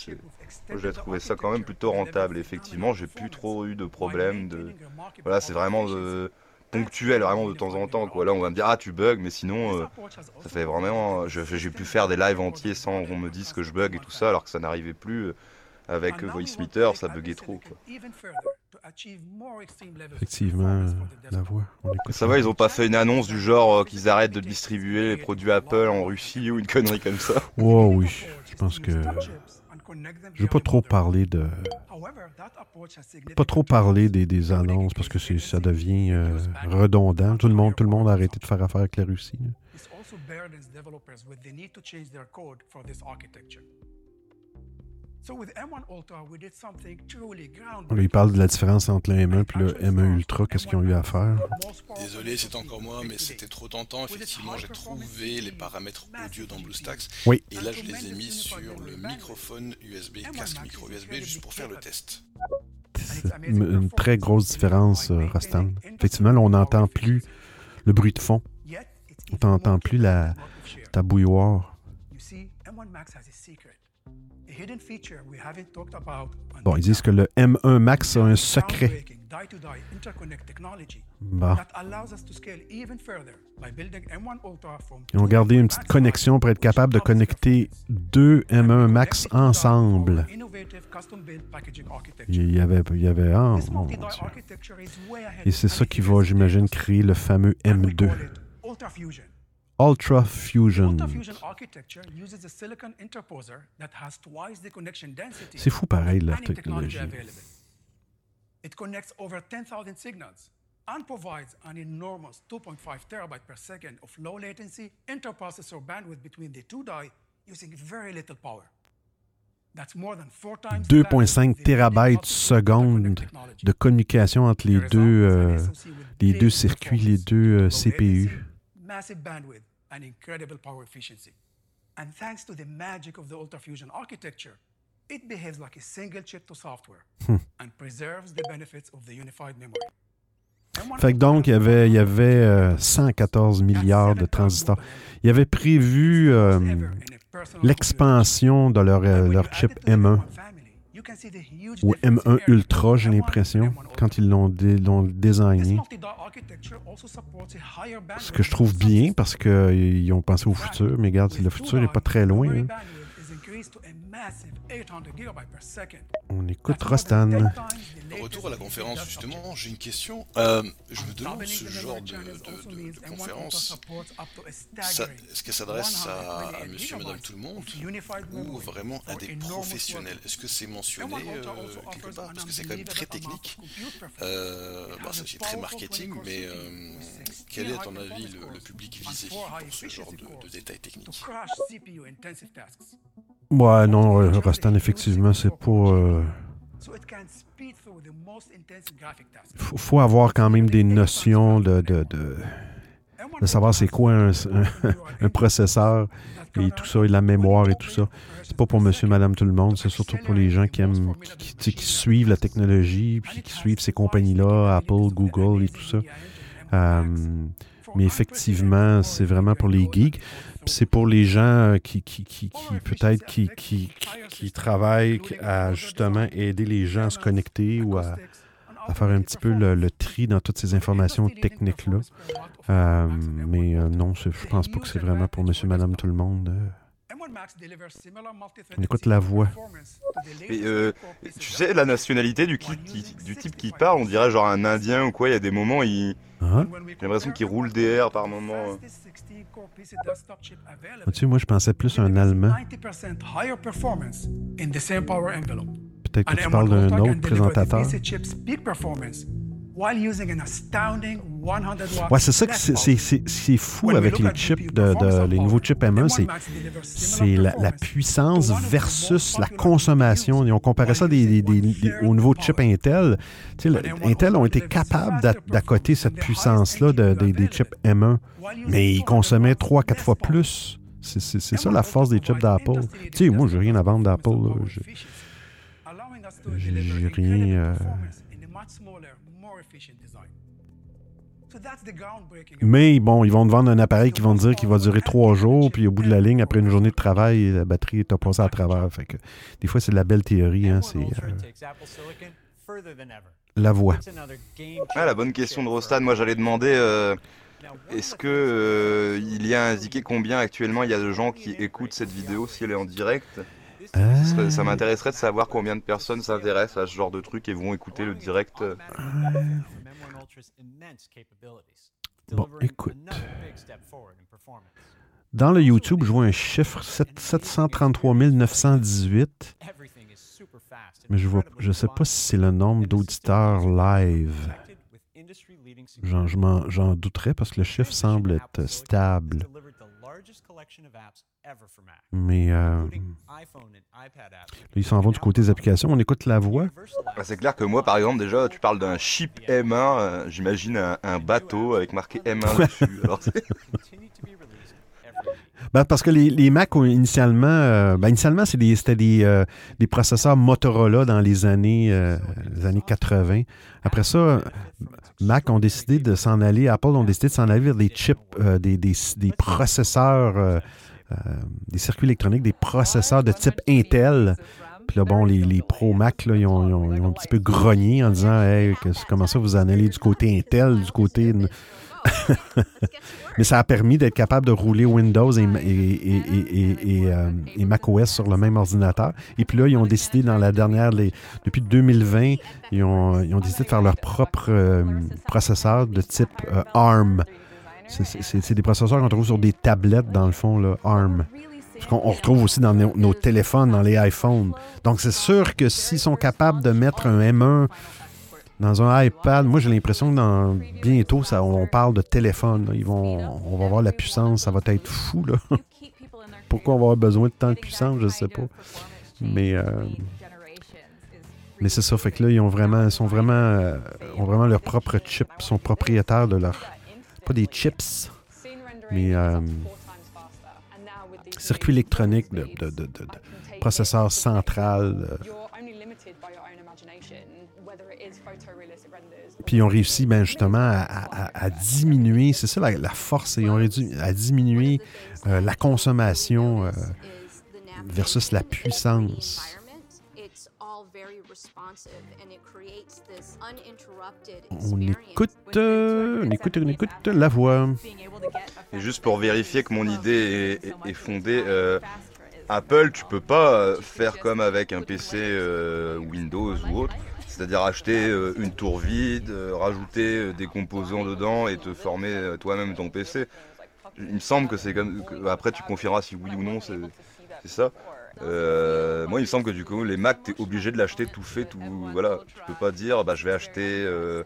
j'ai trouvé ça quand même plutôt rentable. Effectivement, j'ai plus trop eu de problèmes. De... Voilà, c'est vraiment de- ponctuel, vraiment de temps en temps. Quoi. Là, on va me dire ah tu bugs, mais sinon, euh, ça fait vraiment. J'ai pu faire des lives entiers sans qu'on me dise que je bug et tout ça, alors que ça n'arrivait plus. euh, Avec euh, VoiceMeter, ça buguait trop. Quoi. Effectivement, la voix. On écoute Ça va, ils ont pas fait une annonce du genre euh, qu'ils arrêtent de distribuer les produits Apple en Russie ou une connerie comme ça. Oh oui, je pense que. Je veux pas trop parler de. Pas trop parler des, des annonces parce que ça devient euh, redondant. Tout le, monde, tout le monde a arrêté de faire affaire avec la Russie. là. This also burdens developers with the need to change their code for this architecture. So with M1 Ultra, we did something truly Là, groundbreaking. il parle de la différence entre le M1 et le M1 Ultra. Qu'est-ce qu'ils ont eu à faire? Désolé, c'est encore moi, mais c'était trop tentant. Effectivement, j'ai trouvé les paramètres audio dans BlueStacks. Oui. Et là, je les ai mis sur le microphone USB, casque micro USB, juste pour faire le test. C'est une une très grosse différence, euh, Rostam. Effectivement, là, on n'entend plus le bruit de fond. On n'entend plus la, ta bouilloire. Bon, ils disent que le M1 Max a un secret. Bon. that allows us to scale even further by building M1 Ultra from Ils ont gardé une petite connexion pour être capable de connecter deux M1 Max ensemble. Il y avait, il y avait mon Dieu. ahead Et c'est ça qui va, j'imagine, créer le fameux M2. Ultra Fusion. C'est fou pareil, la technologie. It connects over 10,000 signals and provides an enormous 2.5 terabyte per second of low latency interprocessor bandwidth between the two die using very little power. That's more than four times the 2,5 térabytes seconde de communication entre les deux, euh, les deux circuits, les deux euh, CPU. Massive bandwidth, and incredible power efficiency. And thanks to the magic of the Ultra Fusion architecture, it behaves like a single chip to software Hmm. and preserves the benefits of the unified memory. Fait que donc, il y avait, il y avait euh, 114 milliards de transistors. Ils avaient prévu euh, l'expansion de leur, euh, leur chip M1 ou M1 Ultra, j'ai l'impression, quand ils l'ont dé- l'ont designé. Ce que je trouve bien parce qu'ils ont pensé au futur, mais regarde, le futur n'est pas très loin. hein. Is increased to a massive 800 gigabytes per second. On écoute Rostan. Retour à la conférence, justement, j'ai une question. Euh, je me demande ce genre de, de- de- de conférence, est-ce qu'elle s'adresse à, à monsieur et madame tout le monde ou vraiment à des professionnels? Est-ce que c'est mentionné euh, quelque part? Parce que c'est quand même très technique. Euh, bah, c'est aussi très marketing, mais euh, quel est, à ton avis, le, le public visé pour ce genre de, de détails techniques? Ouais, non, euh, Rostan, effectivement, c'est pas. euh, faut, faut avoir quand même des notions de, de, de, savoir c'est quoi un, un- processeur et tout ça, et la mémoire et tout ça. C'est pas pour monsieur, madame, tout le monde, c'est surtout pour les gens qui aiment, qui, qui suivent la technologie, puis qui suivent ces compagnies-là, Apple, Google et tout ça. Euh, mais effectivement, c'est vraiment pour les geeks. C'est pour les gens euh, qui, qui, qui, peut-être qui, qui, qui travaillent à justement aider les gens à se connecter ou à, faire un petit peu le, tri dans toutes ces informations techniques-là. Euh, mais euh, non, je pense pas que c'est vraiment pour monsieur, madame, tout le monde. Euh. On écoute la voix. Et euh, tu sais, la nationalité du, qui- qui- du type qui parle, on dirait genre un indien ou quoi. Il y a des moments, il... Hein? j'ai l'impression qu'il roule des airs par moment. Tu sais, moi, je pensais plus à un Allemand. 90% higher performance in the same power envelope. Peut-être que tu parles d'un M1 Ultra autre présentateur. The VC chip's peak performance while using an astounding 100 watts Ouais, c'est ça que c'est- fou avec les chips, de, de- les nouveaux chips M1, the c'est M1 Max delivers c'est similar la, puissance versus la consommation. Ils ont comparé ça des, des- des- des- aux nouveaux chips Intel. Tu sais, le- Intel ont été capables d'a- d'accoter cette puissance-là de- des- des chips M1, mais ils consommaient 3-4 fois plus. C'est ça la force des chips d'Apple. Tu sais, moi, j'ai rien à vendre d'Apple. J'ai- rien. euh, Mais bon, ils vont te vendre un appareil qui vont te dire qu'il va durer trois jours, puis au bout de la ligne, après une journée de travail, la batterie est passée à travers. Fait que des fois, c'est de la belle théorie. Hein, c'est euh, la voix. Ah, la bonne question de Rostan. Moi, j'allais demander euh, est-ce que euh, il y a indiqué combien actuellement il y a de gens qui écoutent cette vidéo si elle est en direct? Ah. Ça m'intéresserait de savoir combien de personnes s'intéressent à ce genre de truc et vont écouter le direct. euh. Bon, écoute. Dans le YouTube, je vois un chiffre 7- 733 918. Mais je vois, je sais pas si c'est le nombre d'auditeurs live. J'en douterais parce que le chiffre semble être stable. Mais euh, là, ils s'en vont du côté des applications. On écoute la voix. Ah, C'est clair que moi, par exemple, déjà, tu parles d'un chip M1, euh, j'imagine un, un bateau avec marqué M1 dessus. Alors, Ben, parce que les, les Mac, ont initialement, euh, ben, initialement des- c'était des, euh, des processeurs Motorola dans les années, euh, les années 80. Après ça, Mac ont décidé de s'en aller, Apple ont décidé de s'en aller vers des chips, euh, des, des- des processeurs, des circuits électroniques, des processeurs de type Intel. Puis là, bon, les, les pros Mac, là, ils, ont, un petit peu grogné en disant hey, que- comment ça vous en allez du côté Intel, du côté. Mais ça a permis d'être capable de rouler Windows et, et, et, euh, sur le même ordinateur. Et puis là, ils ont décidé dans la dernière, depuis 2020, ils ont, décidé de faire leur propre euh, processeur de type euh, ARM. C'est- des processeurs qu'on trouve sur des tablettes, dans le fond, là, ARM. Ce qu'on on retrouve aussi dans nos, téléphones, dans les iPhones. Donc, c'est sûr que s'ils sont capables de mettre un M1 dans un iPad, moi, j'ai l'impression que dans, bientôt, ça, on parle de téléphone. Ils vont, on va voir la puissance, ça va être fou. Là. Pourquoi on va avoir besoin de tant de puissance, je ne sais pas. Mais, euh, mais c'est ça, fait que là, ils ont vraiment, sont vraiment, euh, ont vraiment leur propre chip, sont propriétaires de leur, pas des chips, mais euh, circuit électronique de, de, de, de- processeur central. euh. Puis ils ont réussi ben, justement à, diminuer, c'est ça la, force, ils ont réussi à diminuer euh, la consommation euh, versus la puissance. On écoute, euh, on écoute, on écoute la voix. Et juste pour vérifier que mon idée est, est- est fondée, euh, Apple, tu peux pas euh, faire comme avec un PC euh, Windows ou autre, c'est-à-dire acheter euh, une tour vide, euh, rajouter euh, des composants dedans et te former euh, toi-même ton PC. Il me semble que c'est comme. que- après, tu confieras si oui ou non, c'est c'est ça. Euh, moi, il me semble que du coup, les Mac, tu es obligé de l'acheter tout fait, tout. Voilà, tu peux pas dire, bah, je vais acheter. euh,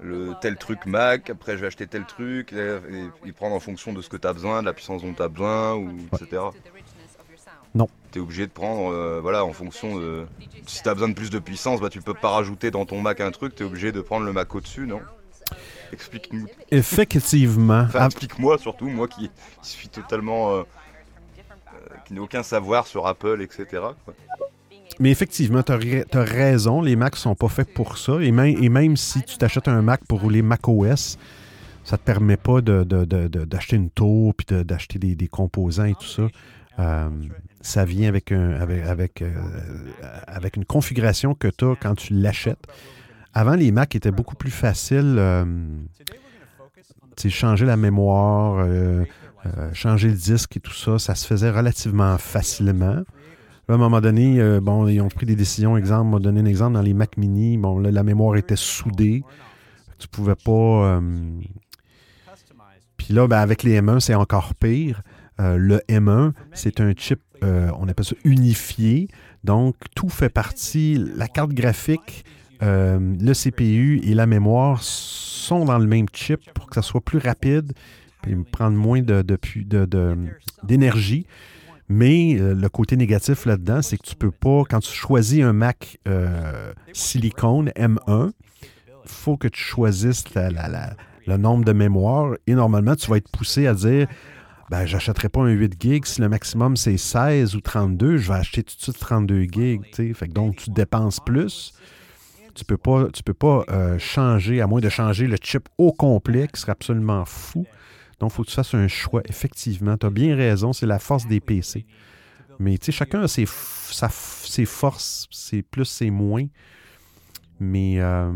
le tel truc Mac, après je vais acheter tel truc, et, prendre en fonction de ce que tu as besoin, de la puissance dont tu as besoin, ou, etc. Non. Tu es obligé de prendre, euh, voilà, en fonction de... Si tu as besoin de plus de puissance, bah, tu peux pas rajouter dans ton Mac un truc, tu es obligé de prendre le Mac au-dessus, non? Explique-nous. Effectivement. Enfin, explique-moi surtout, moi qui, qui suis totalement... euh, euh, qui n'ai aucun savoir sur Apple, etc. Mais effectivement, tu as, raison, les Macs sont pas faits pour ça. Et, même- si tu t'achètes un Mac pour rouler macOS, ça te permet pas d'acheter une tour puis d'acheter des, composants et tout ça. Euh, ça vient euh, avec une configuration que tu as quand tu l'achètes. Avant, les Macs étaient beaucoup plus faciles. euh, changer la mémoire, euh, changer le disque et tout ça, ça se faisait relativement facilement. Là, à un moment donné, euh, bon, ils ont pris des décisions. Exemple, m'a donné un exemple dans les Mac Mini. Bon, la mémoire était soudée. Tu pouvais pas. euh, Puis là, ben, avec les M1, c'est encore pire. Le M1, c'est un chip, on appelle ça unifié. Donc, tout fait partie. La carte graphique, le CPU et la mémoire sont dans le même chip pour que ça soit plus rapide et prendre moins d'énergie. Mais euh, le côté négatif là-dedans, c'est que tu peux pas, quand tu choisis un Mac euh, silicone M1, il faut que tu choisisses le nombre de mémoire et normalement, tu vas être poussé à dire ben, j'achèterai pas un 8 gigs. Si le maximum c'est 16 ou 32, je vais acheter tout de suite 32 gigs. Fait que donc, tu dépenses plus. Tu peux pas, tu peux pas euh, changer, à moins de changer le chip au complet, qui serait absolument fou. Donc, il faut que tu fasses un choix. Effectivement, tu as bien raison, c'est la force des PC. Mais tu sais, chacun a ses, forces, ses plus, ses moins. Mais, euh,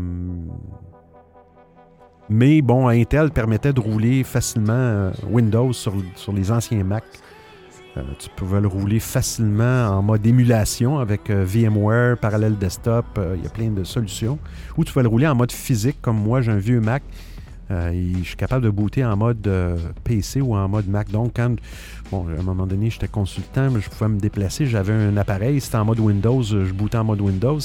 mais bon, Intel permettait de rouler facilement euh, Windows sur, sur les anciens Mac. Euh, tu pouvais le rouler facilement en mode émulation avec VMware, Parallel Desktop, il y a plein de solutions. Ou tu pouvais le rouler en mode physique, comme moi, j'ai un vieux Mac. Euh, je suis capable de booter en mode euh, PC ou en mode Mac. Donc, quand, bon, à un moment donné, j'étais consultant, mais je pouvais me déplacer, j'avais un appareil, c'était en mode Windows, euh, je bootais en mode Windows,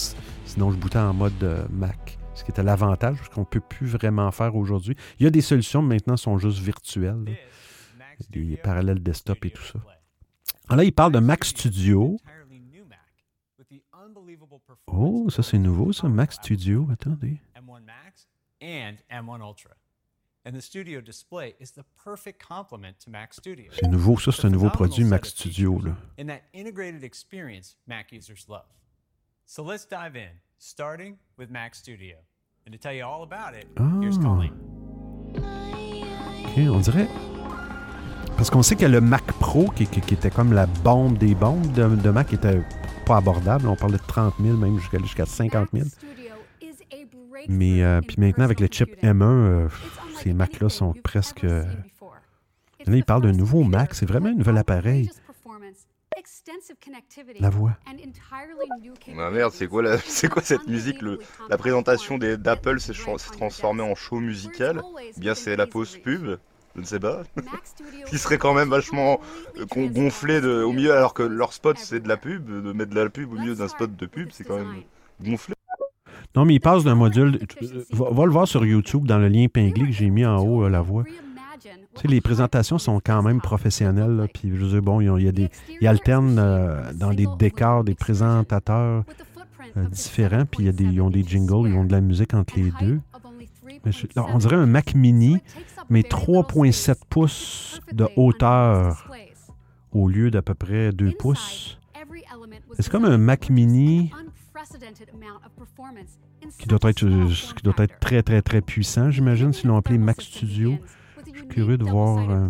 sinon je bootais en mode Mac. Ce qui était l'avantage, parce qu'on ne peut plus vraiment faire aujourd'hui. Il y a des solutions, mais maintenant, sont juste virtuelles. Des parallèles desktop et tout ça. Alors là, il parle de Mac Studio. Oh, ça c'est nouveau, ça, Mac Studio. Attendez. M1 Max and M1 Ultra. C'est nouveau, ça, c'est un nouveau produit, Mac Studio. Là. In that integrated experience Mac users love. So let's dive in, starting with Mac Studio. And to tell you all about it, here's Ah. Colleen. OK, on dirait. Parce qu'on sait que le Mac Pro, qui, qui- qui était comme la bombe des bombes de, de Mac, était pas abordable. On parlait de 30 000, même jusqu'à jusqu'à 50 000. Mais euh, puis maintenant, avec le chip M1, euh, ces Macs-là sont presque. euh, Là, il parle d'un nouveau Mac. C'est vraiment un nouvel appareil. La voix. Ah merde, c'est quoi, la- c'est quoi cette musique? Le, La présentation des- d'Apple s'est transformée en show musical Ou Bien, c'est la pause pub? Je ne sais pas. Qui serait quand même vachement euh, gonflé de, au milieu, alors que leur spot c'est de la pub. De mettre de la pub au milieu d'un spot de pub, c'est quand même gonflé. Non, mais il passe d'un module. euh, Va, va le voir sur YouTube dans le lien épinglé que j'ai mis en haut, là, la voix. Tu sais, les présentations sont quand même professionnelles. là, Puis, je veux dire, bon, il y a, il y a des, ils alternent euh, dans des décors des présentateurs euh, différents. Puis, il y a des, ils ont des jingles, ils ont de la musique entre les deux. Mais je- là, on dirait un Mac mini, mais 3,7 pouces de hauteur au lieu d'à peu près 2 pouces. C'est comme un Mac mini qui doit être, qui doit être très, très, très puissant, j'imagine, s'ils l'ont appelé Mac Studio. Je suis curieux de voir. euh,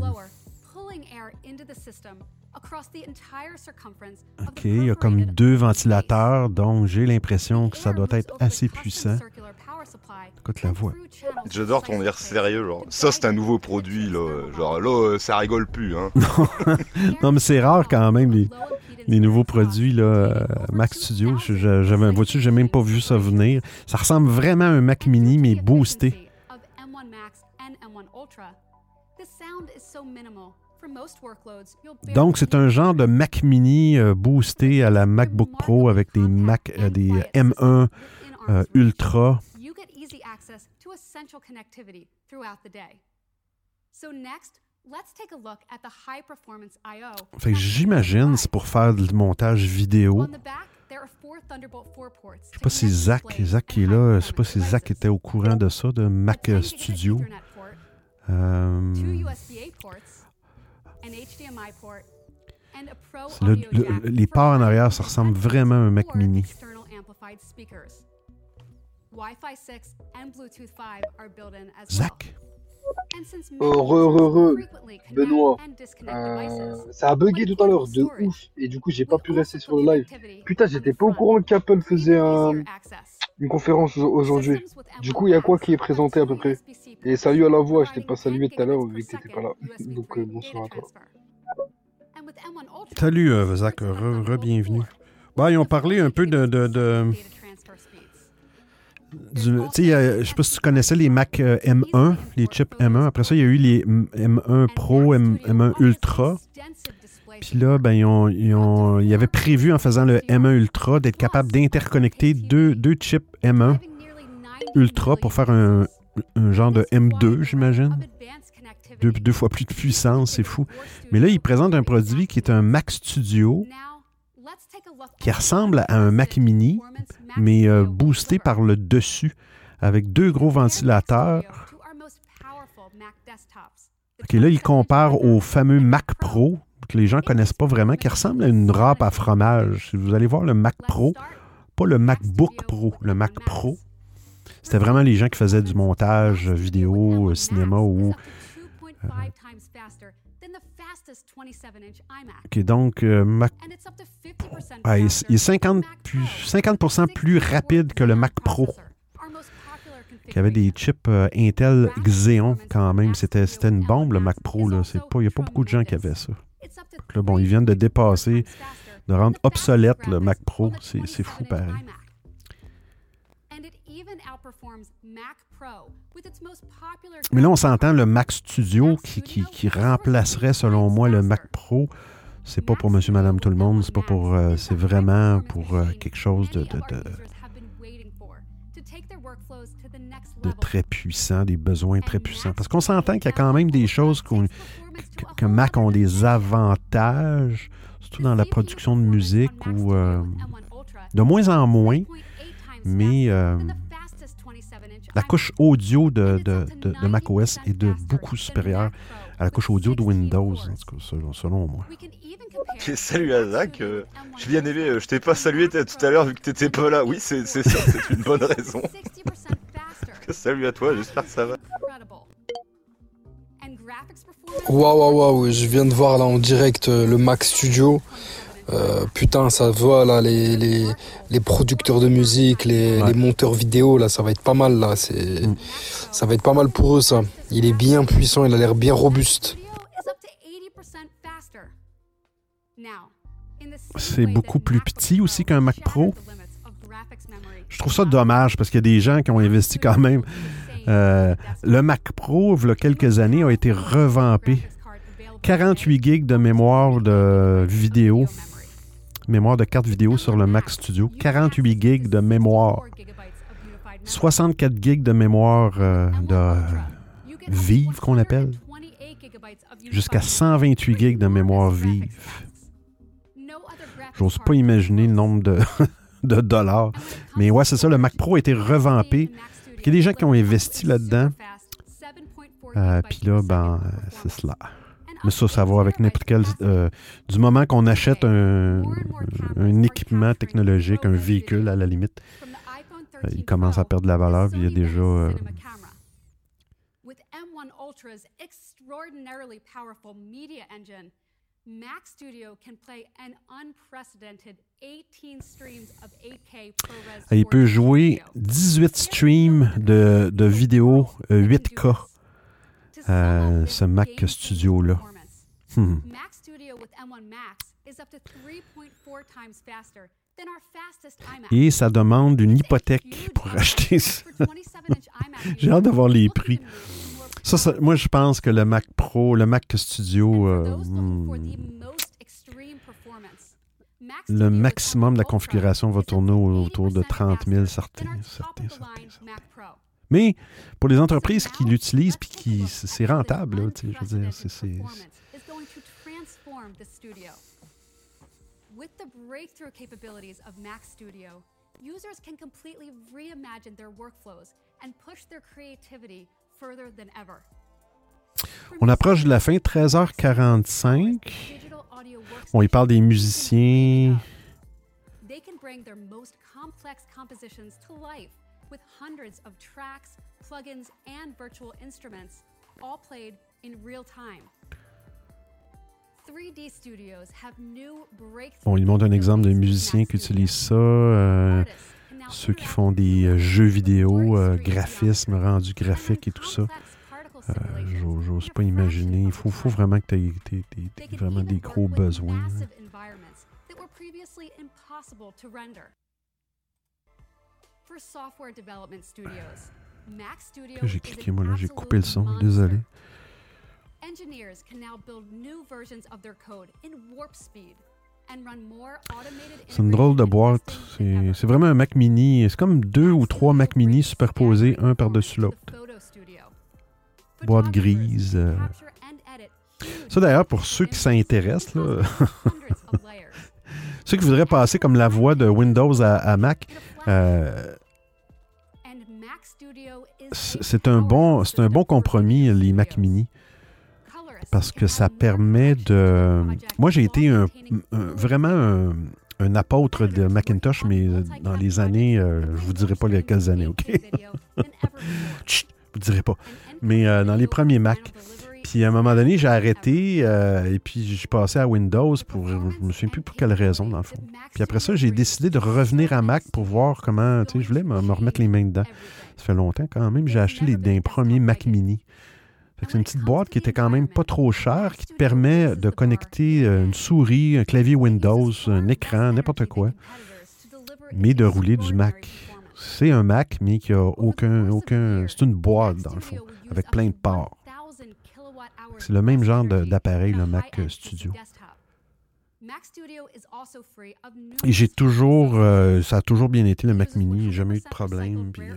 OK, il y a comme deux ventilateurs, donc j'ai l'impression que ça doit être assez puissant. Écoute la voix. J'adore ton air sérieux, genre. Ça, c'est un nouveau produit, là. Genre, là, euh, ça rigole plus, hein. non, mais c'est rare quand même, les, les nouveaux produits, là, euh, Mac Studio. J'avais, vois-tu, j'ai même pas vu ça venir. Ça ressemble vraiment à un Mac mini, mais boosté. Donc, c'est un genre de Mac mini euh, boosté à la MacBook Pro avec des Mac, euh, des M1 euh, Ultra. So next, let's take a look at the high performance I/O. Fait que j'imagine c'est pour faire du montage vidéo. On the back, there are four Thunderbolt 4 ports. Je sais pas si Zach, Zach qui est là, je sais pas si Zach était au courant de ça, de Mac Studio. Euh, le- le- les ports en arrière, ça ressemble vraiment à un Mac mini. external amplified speakers. Wi-Fi 6 and Bluetooth 5 are built in as well. Zach. Oh, re, re, re, Benoît. Euh, ça a bugué tout à l'heure de ouf et du coup j'ai pas pu rester sur le live. Putain, j'étais pas au courant qu'Apple faisait un, une conférence au- aujourd'hui. Du coup, il y a quoi qui est présenté à peu près? Et salut à la voix, je t'ai pas salué tout à l'heure vu que t'étais pas là. Donc euh, bonsoir à toi. Salut, euh, Zach, re- re-bienvenue. Bon, ils ont parlé un peu de- du- euh, je sais pas si tu connaissais les Mac euh, M1, les chips M1. Après ça, il y a eu les M- M1 Pro, M, 1 Ultra. Puis là, ben, ils, ont, ils, ont- ils avaient prévu, en faisant le M1 Ultra, d'être capable d'interconnecter deux, deux chips M1 Ultra pour faire un, genre de M2, j'imagine. Deux fois plus de puissance, c'est fou. Mais là, ils présentent un produit qui est un Mac Studio qui ressemble à un Mac Mini, mais euh, boosté par le dessus, avec deux gros ventilateurs. OK, là, ils comparent au fameux Mac Pro, que les gens ne connaissent pas vraiment, qui ressemble à une râpe à fromage. Si vous allez voir le Mac Pro, pas le MacBook Pro, le Mac Pro, c'était vraiment les gens qui faisaient du montage vidéo, euh, cinéma ou... euh, OK, donc, euh, Mac... Ah, il est- il est 50, plus, 50% plus rapide que le Mac Pro, qui avait des chips euh, Intel Xeon quand même. C'était une bombe, le Mac Pro. là. C'est pas- Il n'y a pas beaucoup de gens qui avaient ça. Donc là, bon, ils viennent de dépasser, de rendre obsolète le Mac Pro. C'est c'est fou pareil. Mais là, on s'entend le Mac Studio qui, qui- qui remplacerait, selon moi, le Mac Pro. C'est pas pour monsieur, madame, tout le monde. C'est pas pour. euh, c'est vraiment pour euh, quelque chose de, très puissant, des besoins très puissants. Parce qu'on s'entend qu'il y a quand même des choses que, Mac ont des avantages, surtout dans la production de musique ou euh, de moins en moins. Mais la couche audio de, de, de, de macOS est de beaucoup supérieure à la couche audio de Windows, en tout cas, selon, selon moi. Salut à Zach, euh, j'ai bien aimé, euh, je t'ai pas salué tout à l'heure vu que t'étais pas là. Oui, c'est c'est ça, c'est une bonne raison. salut à toi, j'espère que ça va. Waouh, waouh, waouh, je viens de voir là en direct euh, le Mac Studio. Euh, putain, ça se voit là, les, les, les producteurs de musique, les, les monteurs vidéo, là, ça va être pas mal là. C'est, Ça va être pas mal pour eux ça. Il est bien puissant, il a l'air bien robuste. C'est beaucoup plus petit aussi qu'un Mac Pro. Je trouve ça dommage parce qu'il y a des gens qui ont investi quand même. Euh, le Mac Pro, il y a quelques années, a été revampé. 48 gigs de mémoire de vidéo, mémoire de carte vidéo sur le Mac Studio. 48 gigs de mémoire. 64 gigs de mémoire euh, de vive qu'on appelle. Jusqu'à 128 gigs de mémoire vive. J'ose pas imaginer le nombre de, dollars. Mais ouais, c'est ça, le Mac Pro a été revampé. Il y a des gens qui ont investi là-dedans. Euh, Puis là, ben, c'est cela. Mais ça, ça va avec n'importe quel... euh, du moment qu'on achète un, un équipement technologique, un véhicule à la limite, euh, il commence à perdre de la valeur. Puis il y a déjà... euh, With M1 Ultra's extraordinarily powerful media engine, Mac Studio can play an unprecedented 18 streams of 8K ProRes il peut jouer 18 streams de, de vidéos euh, 8K, euh, ce Mac Studio-là. Hmm. Mac Studio with M1 Max is up to 3.4 times faster than our fastest iMac. Et ça demande une hypothèque pour acheter ça. J'ai hâte de voir les prix. Ça, ça- moi, je pense que le Mac Pro, le Mac Studio, euh, hmm, le maximum de la configuration va tourner au- autour de 30 000, certains. certains, certains. Mais pour les entreprises qui l'utilisent puis qui c'est rentable, là, je veux dire, c'est- c'est is going to transform the studio. With the breakthrough capabilities of Mac Studio, users can completely reimagine their workflows and push their creativity further than ever. On approche de la fin, 13h45. Bon, il parle des musiciens. They can bring their most complex compositions to life with hundreds of tracks, plugins, and virtual instruments, all played in real time. 3D studios have new breakthrough Bon, il montre un exemple de musicien qui utilise ça. euh, ceux qui font des euh, jeux vidéo, euh, graphisme, rendu graphique et tout ça. Euh, j'ose- pas imaginer. Il faut, faut vraiment que tu aies, vraiment des gros besoins. J'ai cliqué, moi là, j'ai coupé le son. Désolé. Engineers can now build new versions of their code in warp speed and run more automated C'est une drôle de boîte. C'est vraiment un Mac Mini. C'est comme deux ou trois Mac Mini superposés un par-dessus l'autre. Boîte grise. euh. Ça d'ailleurs, pour ceux qui s'intéressent, là, ceux qui voudraient passer comme la voie de Windows à, à Mac, euh, c'est un bon, un bon compromis les Mac Mini parce que ça permet de. Moi, j'ai été un- un- vraiment un, un apôtre de Macintosh, mais dans les années, euh, je vous dirai pas les quelles années, ok? Chut, je vous dirai pas. Mais euh, dans les premiers Mac. Puis à un moment donné, j'ai arrêté euh, et puis j'ai passé à Windows pour. Je me souviens plus pour quelle raison, dans le fond. Puis après ça, j'ai décidé de revenir à Mac pour voir comment. Tu sais, je voulais me, me remettre les mains dedans. Ça fait longtemps quand même. J'ai acheté les, des premiers Mac Mini. C'est une petite boîte qui était quand même pas trop chère, qui te permet de connecter euh, une souris, un clavier Windows, un écran, n'importe quoi, mais de rouler du Mac. C'est un Mac, mais qui a aucun. aucun c'est une boîte, dans le fond, avec plein de ports. C'est le même genre d'appareil, le Mac euh, Studio. Mac Studio Et j'ai toujours. euh, ça a toujours bien été le Mac Mini, jamais eu de problème. puis, euh.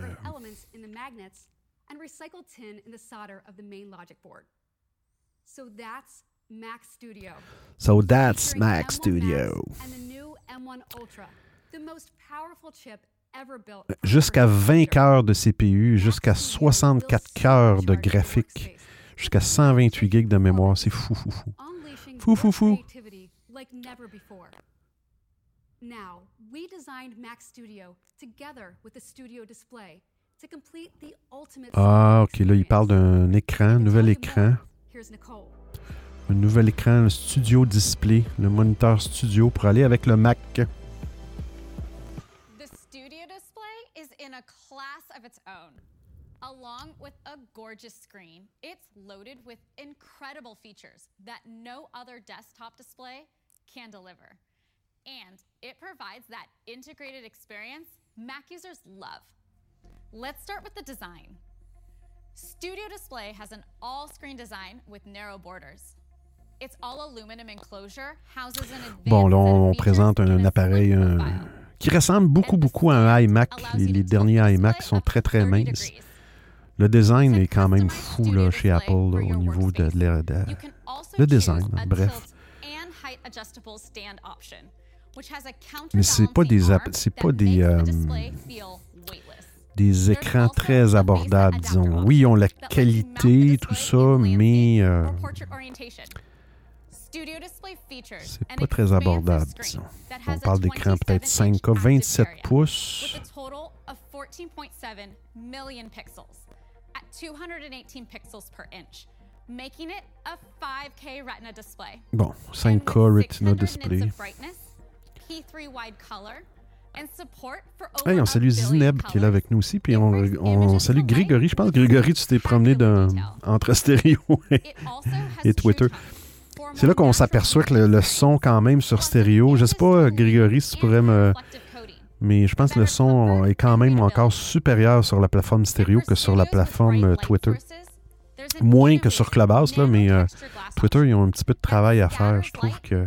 So that's Mac Studio. So that's Featuring Mac M1 Studio. Max And the new M1 Ultra, the most powerful chip ever built. Jusqu'à 20 cœurs de CPU, jusqu'à 64 cœurs de graphique, jusqu'à 128 gigs de mémoire. C'est fou, fou, fou. unleashing Fou, fou, fou. creativity like never before. Now, we designed Mac Studio together with the Studio Display to complete the ultimate Ah, ok, là, il parle d'un écran, nouvel écran. Here's Nicole. Un nouvel écran, le Studio Display, le moniteur studio pour aller avec le Mac. The Studio Display is in a class of its own. Along with a gorgeous screen, it's loaded with incredible features that no other desktop display can deliver. And it provides that integrated experience Mac users love. Let's start with the design. Studio Display has an all screen design with narrow borders. Its all aluminum enclosure houses an Bon, là, on présente un appareil un- euh, qui ressemble beaucoup, beaucoup à un iMac. Les, les derniers iMac sont très, très minces. Le design est quand même fou là, chez Apple là, au niveau de, la- de- le design. bref. Mais c'est pas des, c'est pas des, euh, des écrans très abordables, disons. Oui, ils ont la qualité, tout ça, mais euh, c'est pas très abordable, disons. On parle d'écran peut-être 5K, 27 pouces. with a total of 14.7 million pixels at 218 pixels per inch, making it a 5K Retina display. Bon, 5K Retina Display. of brightness, P3 wide color, and support for Hey, on salue Zineb qui est là avec nous aussi, puis on, on salue Grégory. Je pense que Grégory, tu t'es promené d'un- entre stéréo et, et Twitter. C'est là qu'on s'aperçoit que le, le son, quand même, sur stéréo, je sais pas, Grégory, si tu pourrais me. Mais je pense que le son est quand même encore supérieur sur la plateforme stéréo que sur la plateforme euh, Twitter. Moins que sur Clubhouse, là, mais euh, Twitter, ils ont un petit peu de travail à faire. Je trouve que.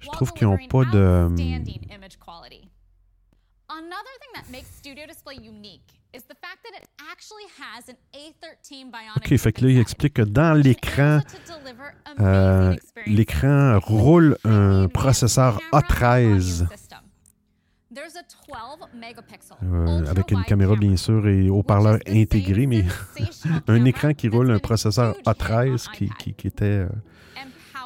Je trouve qu'ils n'ont pas de. Outstanding image quality. Another thing that makes Studio Display unique is the fact that it actually has an A13 Bionic OK, fait que là, il explique que dans l'écran, euh, l'écran roule un processeur A13 euh, avec une caméra, bien sûr, et haut-parleur intégré, mais un écran qui roule un processeur A13 qui, qui- qui était euh,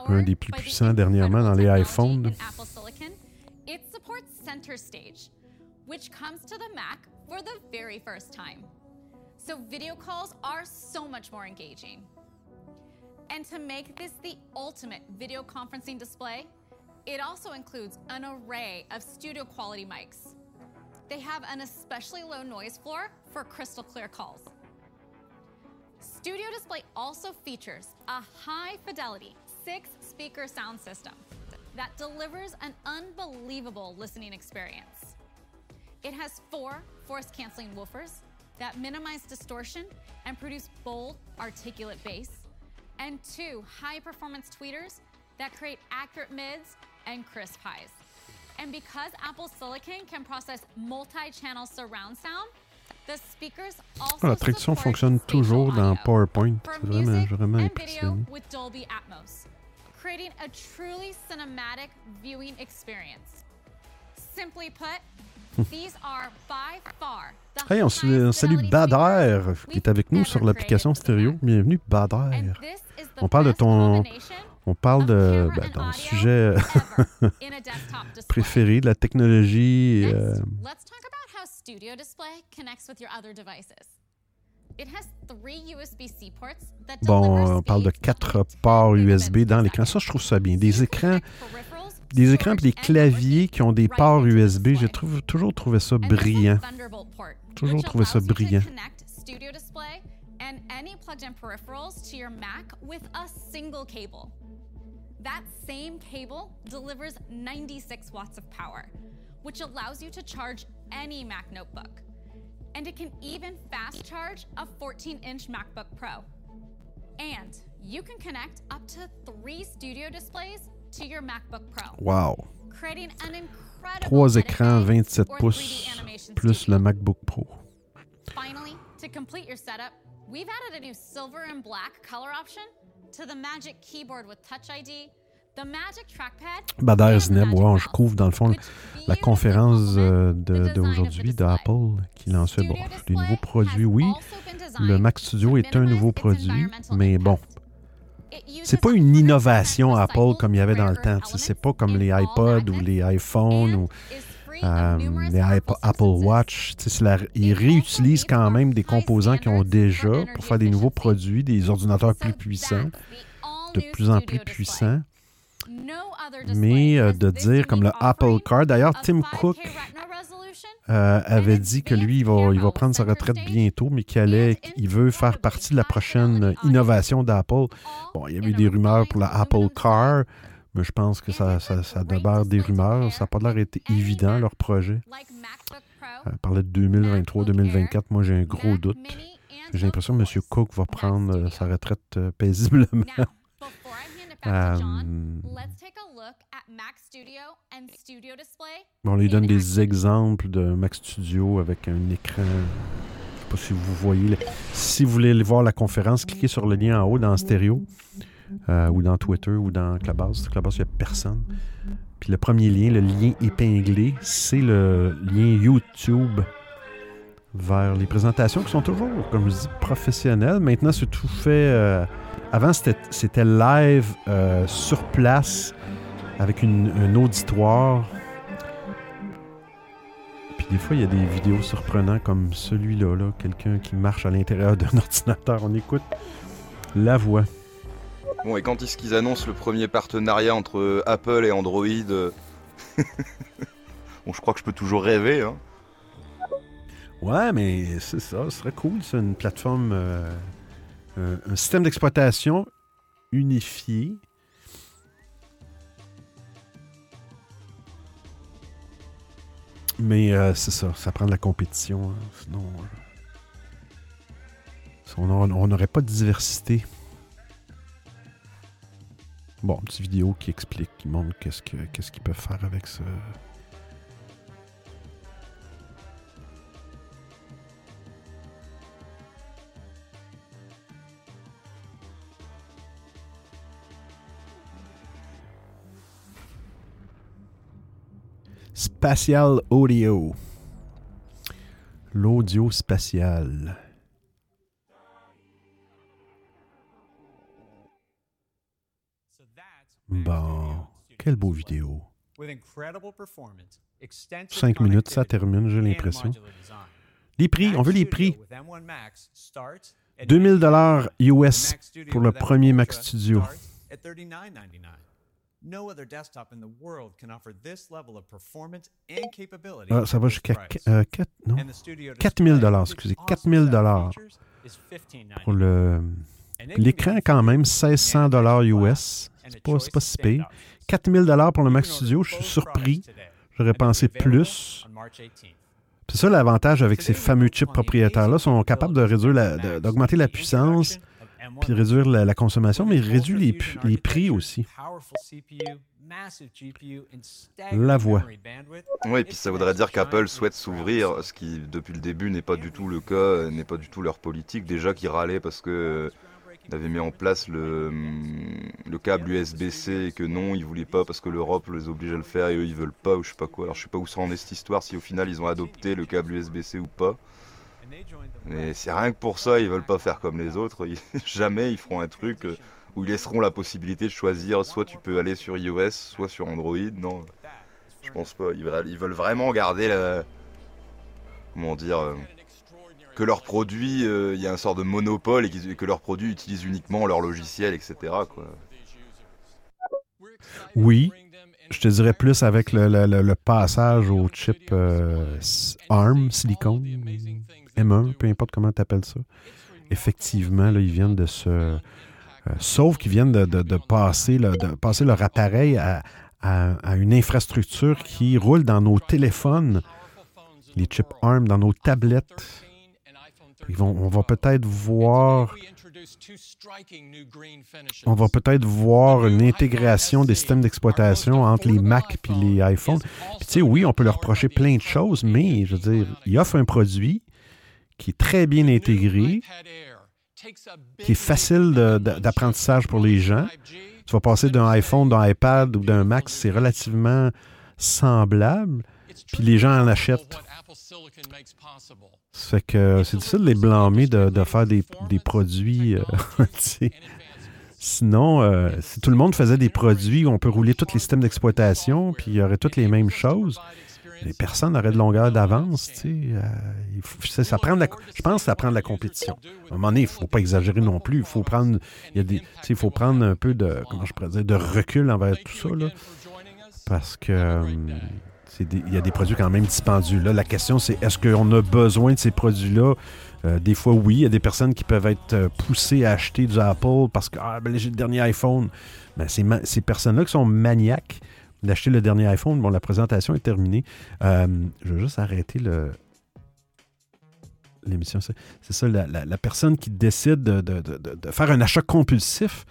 un des plus puissants dernièrement dans les iPhones. Apple Silicon. It supports Center Stage, which comes to the Mac for the very first time. So video calls are so much more engaging. And to make this the ultimate video conferencing display, it also includes an array of studio quality mics, they have an especially low noise floor for crystal clear calls. Studio Display also features a high fidelity six speaker sound system that delivers an unbelievable listening experience. It has four force canceling woofers that minimize distortion and produce bold, articulate bass, and two high performance tweeters that create accurate mids and crisp highs. And because Apple Silicon can process multi channel surround sound, the speakers also Ah, la traduction fonctionne toujours dans PowerPoint. C'est vraiment, vraiment and video impressionnant. with Dolby Atmos, creating a truly cinematic viewing experience. Simply put, these are by far the Hey, on, salue Bader qui est avec nous sur l'application stéréo. Bienvenue, Bader. On parle de ton. On parle de ben, ton sujet préféré, de la technologie. euh, Bon, on parle de quatre ports USB dans l'écran. Ça, je trouve ça bien. Des écrans, des écrans et des claviers qui ont des ports USB, j'ai trouvé- toujours trouvé ça brillant. Toujours trouvé ça brillant. Connect Studio Display and any plugged-in peripherals to your Mac with a single cable. That same cable delivers 96 watts of power, which allows you to charge any Mac notebook. And it can even fast charge a 14-inch MacBook Pro. And you can connect up to three studio displays to your MacBook Pro. Wow. Creating an incredible Trois écrans 27 or 3D pouces plus le MacBook Pro. Finally, to complete your setup, we've added a new silver and black color option to the Magic Keyboard with Touch ID, the Magic Trackpad, Bader Zineb, wow, je couvre dans le fond la conférence euh, de- d'aujourd'hui d'Apple qui lançait bon, les nouveaux produits. Oui, le Mac Studio est un nouveau produit, mais bon, c'est pas une innovation Apple comme il y avait dans le temps. C'est pas comme les iPods ou les iPhones ou euh, les Apple Watch. La- ils réutilisent quand même des composants qu'ils ont déjà pour faire des nouveaux produits, des ordinateurs plus puissants, de plus en plus puissants. Mais euh, de dire comme le Apple Car, d'ailleurs, Tim Cook euh, avait dit que lui, il va, il va prendre sa retraite bientôt, mais qu'il allait, il veut faire partie de la prochaine innovation d'Apple. Bon, il y avait eu des rumeurs pour la Apple Car, mais je pense que ça, ça, ça demeure des rumeurs. Ça n'a pas l'air d'être évident, leur projet. Euh, parlait de 2023-2024. Moi, j'ai un gros doute. J'ai l'impression que M. Cook va prendre euh, sa retraite euh, paisiblement. Bon, on lui donne des exemples de Mac Studio avec un écran. Je ne sais pas si vous voyez. Si vous voulez voir la conférence, cliquez sur le lien en haut dans Stéréo euh, ou dans Twitter ou dans Clubhouse. Clubhouse, il n'y a personne. Puis le premier lien, le lien épinglé, c'est le lien YouTube vers les présentations qui sont toujours, comme je dis, professionnelles. Maintenant, c'est tout fait. euh, avant, c'était live euh, sur place avec une- un auditoire. Puis des fois, il y a des vidéos surprenantes comme celui-là, là, quelqu'un qui marche à l'intérieur d'un ordinateur. On écoute la voix. Bon, et quand est-ce qu'ils annoncent le premier partenariat entre Apple et Android euh, Bon, je crois que je peux toujours rêver. Hein. Ouais, mais c'est ça, ce serait cool. C'est une plateforme, euh, un, système d'exploitation unifié. Mais euh, c'est ça, ça prend de la compétition. hein. Sinon, euh, on n'aurait pas de diversité. Bon, petite vidéo qui explique, qui montre qu'est-ce que- qu'est-ce qu'ils peuvent faire avec ça. Spatial Audio. L'audio spatial. Bon, quelle beau vidéo. With incredible performance, extensive 5 minutes, ça termine, j'ai l'impression. Les prix, on veut les prix. Studio with M1 Max starts at 2000 dollars US pour le with M1 premier Mac Ultra Studio. starts at $39.99. No other desktop in the world can offer this level of performance and capability. Ah, ça va jusqu'à price. euh, non, 4000 dollars, excusez, 4000 dollars is $15.99. pour le l'écran quand même 1600 dollars US. C'est pas, c'est pas si pire. 4000 dollars pour le Mac Studio, je suis surpris. J'aurais pensé plus. on March 18th. C'est ça l'avantage avec ces fameux chips propriétaires-là, sont capables de réduire la- de- d'augmenter la puissance puis réduire la, la consommation, mais ils réduisent les, les prix aussi. La voix. Oui, et puis ça voudrait dire qu'Apple souhaite s'ouvrir, ce qui depuis le début n'est pas du tout le cas, euh, n'est pas du tout leur politique. Déjà qu'ils râlaient parce que avaient mis en place le, le câble USB-C et que non, ils voulaient pas parce que l'Europe les oblige à le faire et eux ils veulent pas ou je sais pas quoi. Alors je sais pas où ça en est cette histoire, si au final ils ont adopté le câble USB-C ou pas. Mais c'est rien que pour ça, ils veulent pas faire comme les autres. Jamais ils feront un truc euh, où ils laisseront la possibilité de choisir soit tu peux aller sur iOS, soit sur Android. Non, je pense pas. Ils veulent, ils veulent vraiment garder la. Comment dire euh, Que leurs produits, euh, il y a un sort de monopole et que leurs produits utilisent uniquement leur logiciel, etc. Oui, je te dirais plus avec le, passage au chip euh, ARM, silicone, M1, peu importe comment tu appelles ça. Effectivement, là, ils viennent de se... euh, sauf qu'ils viennent de, passer, leur appareil à- à une infrastructure qui roule dans nos téléphones, les chips ARM, dans nos tablettes. On va peut-être voir... On va peut-être voir une intégration des systèmes d'exploitation entre les Mac et les iPhones. Puis tu sais, oui, on peut leur reprocher plein de choses, mais je veux dire, ils offrent un produit qui est très bien intégré, qui est facile d'apprentissage pour les gens. Tu vas passer d'un iPhone, d'un iPad ou d'un Mac, c'est relativement semblable, puis les gens en achètent. Fait que c'est difficile de les blâmer de, faire des, des produits. euh. Sinon, euh, si tout le monde faisait des produits où on peut rouler tous les systèmes d'exploitation, puis il y aurait toutes les mêmes choses, les personnes auraient de longueur d'avance. euh, ça je pense que ça prend de la compétition. À un moment donné, il ne faut pas exagérer non plus. Il faut prendre, il y a des, faut prendre un peu de, comment je pourrais dire, de recul envers tout ça. Là, parce que des- il y a des produits quand même dispendieux. Là, la question, c'est est-ce qu'on a besoin de ces produits-là? Euh, des fois, oui. Il y a des personnes qui peuvent être euh, poussées à acheter du Apple parce que ah, ben, j'ai le dernier iPhone. Ben, ces, personnes-là qui sont maniaques d'acheter le dernier iPhone, bon, la présentation est terminée. Euh, je vais juste arrêter le, l'émission. C'est ça, la, personne qui décide de, de- de- de- de faire un achat compulsif,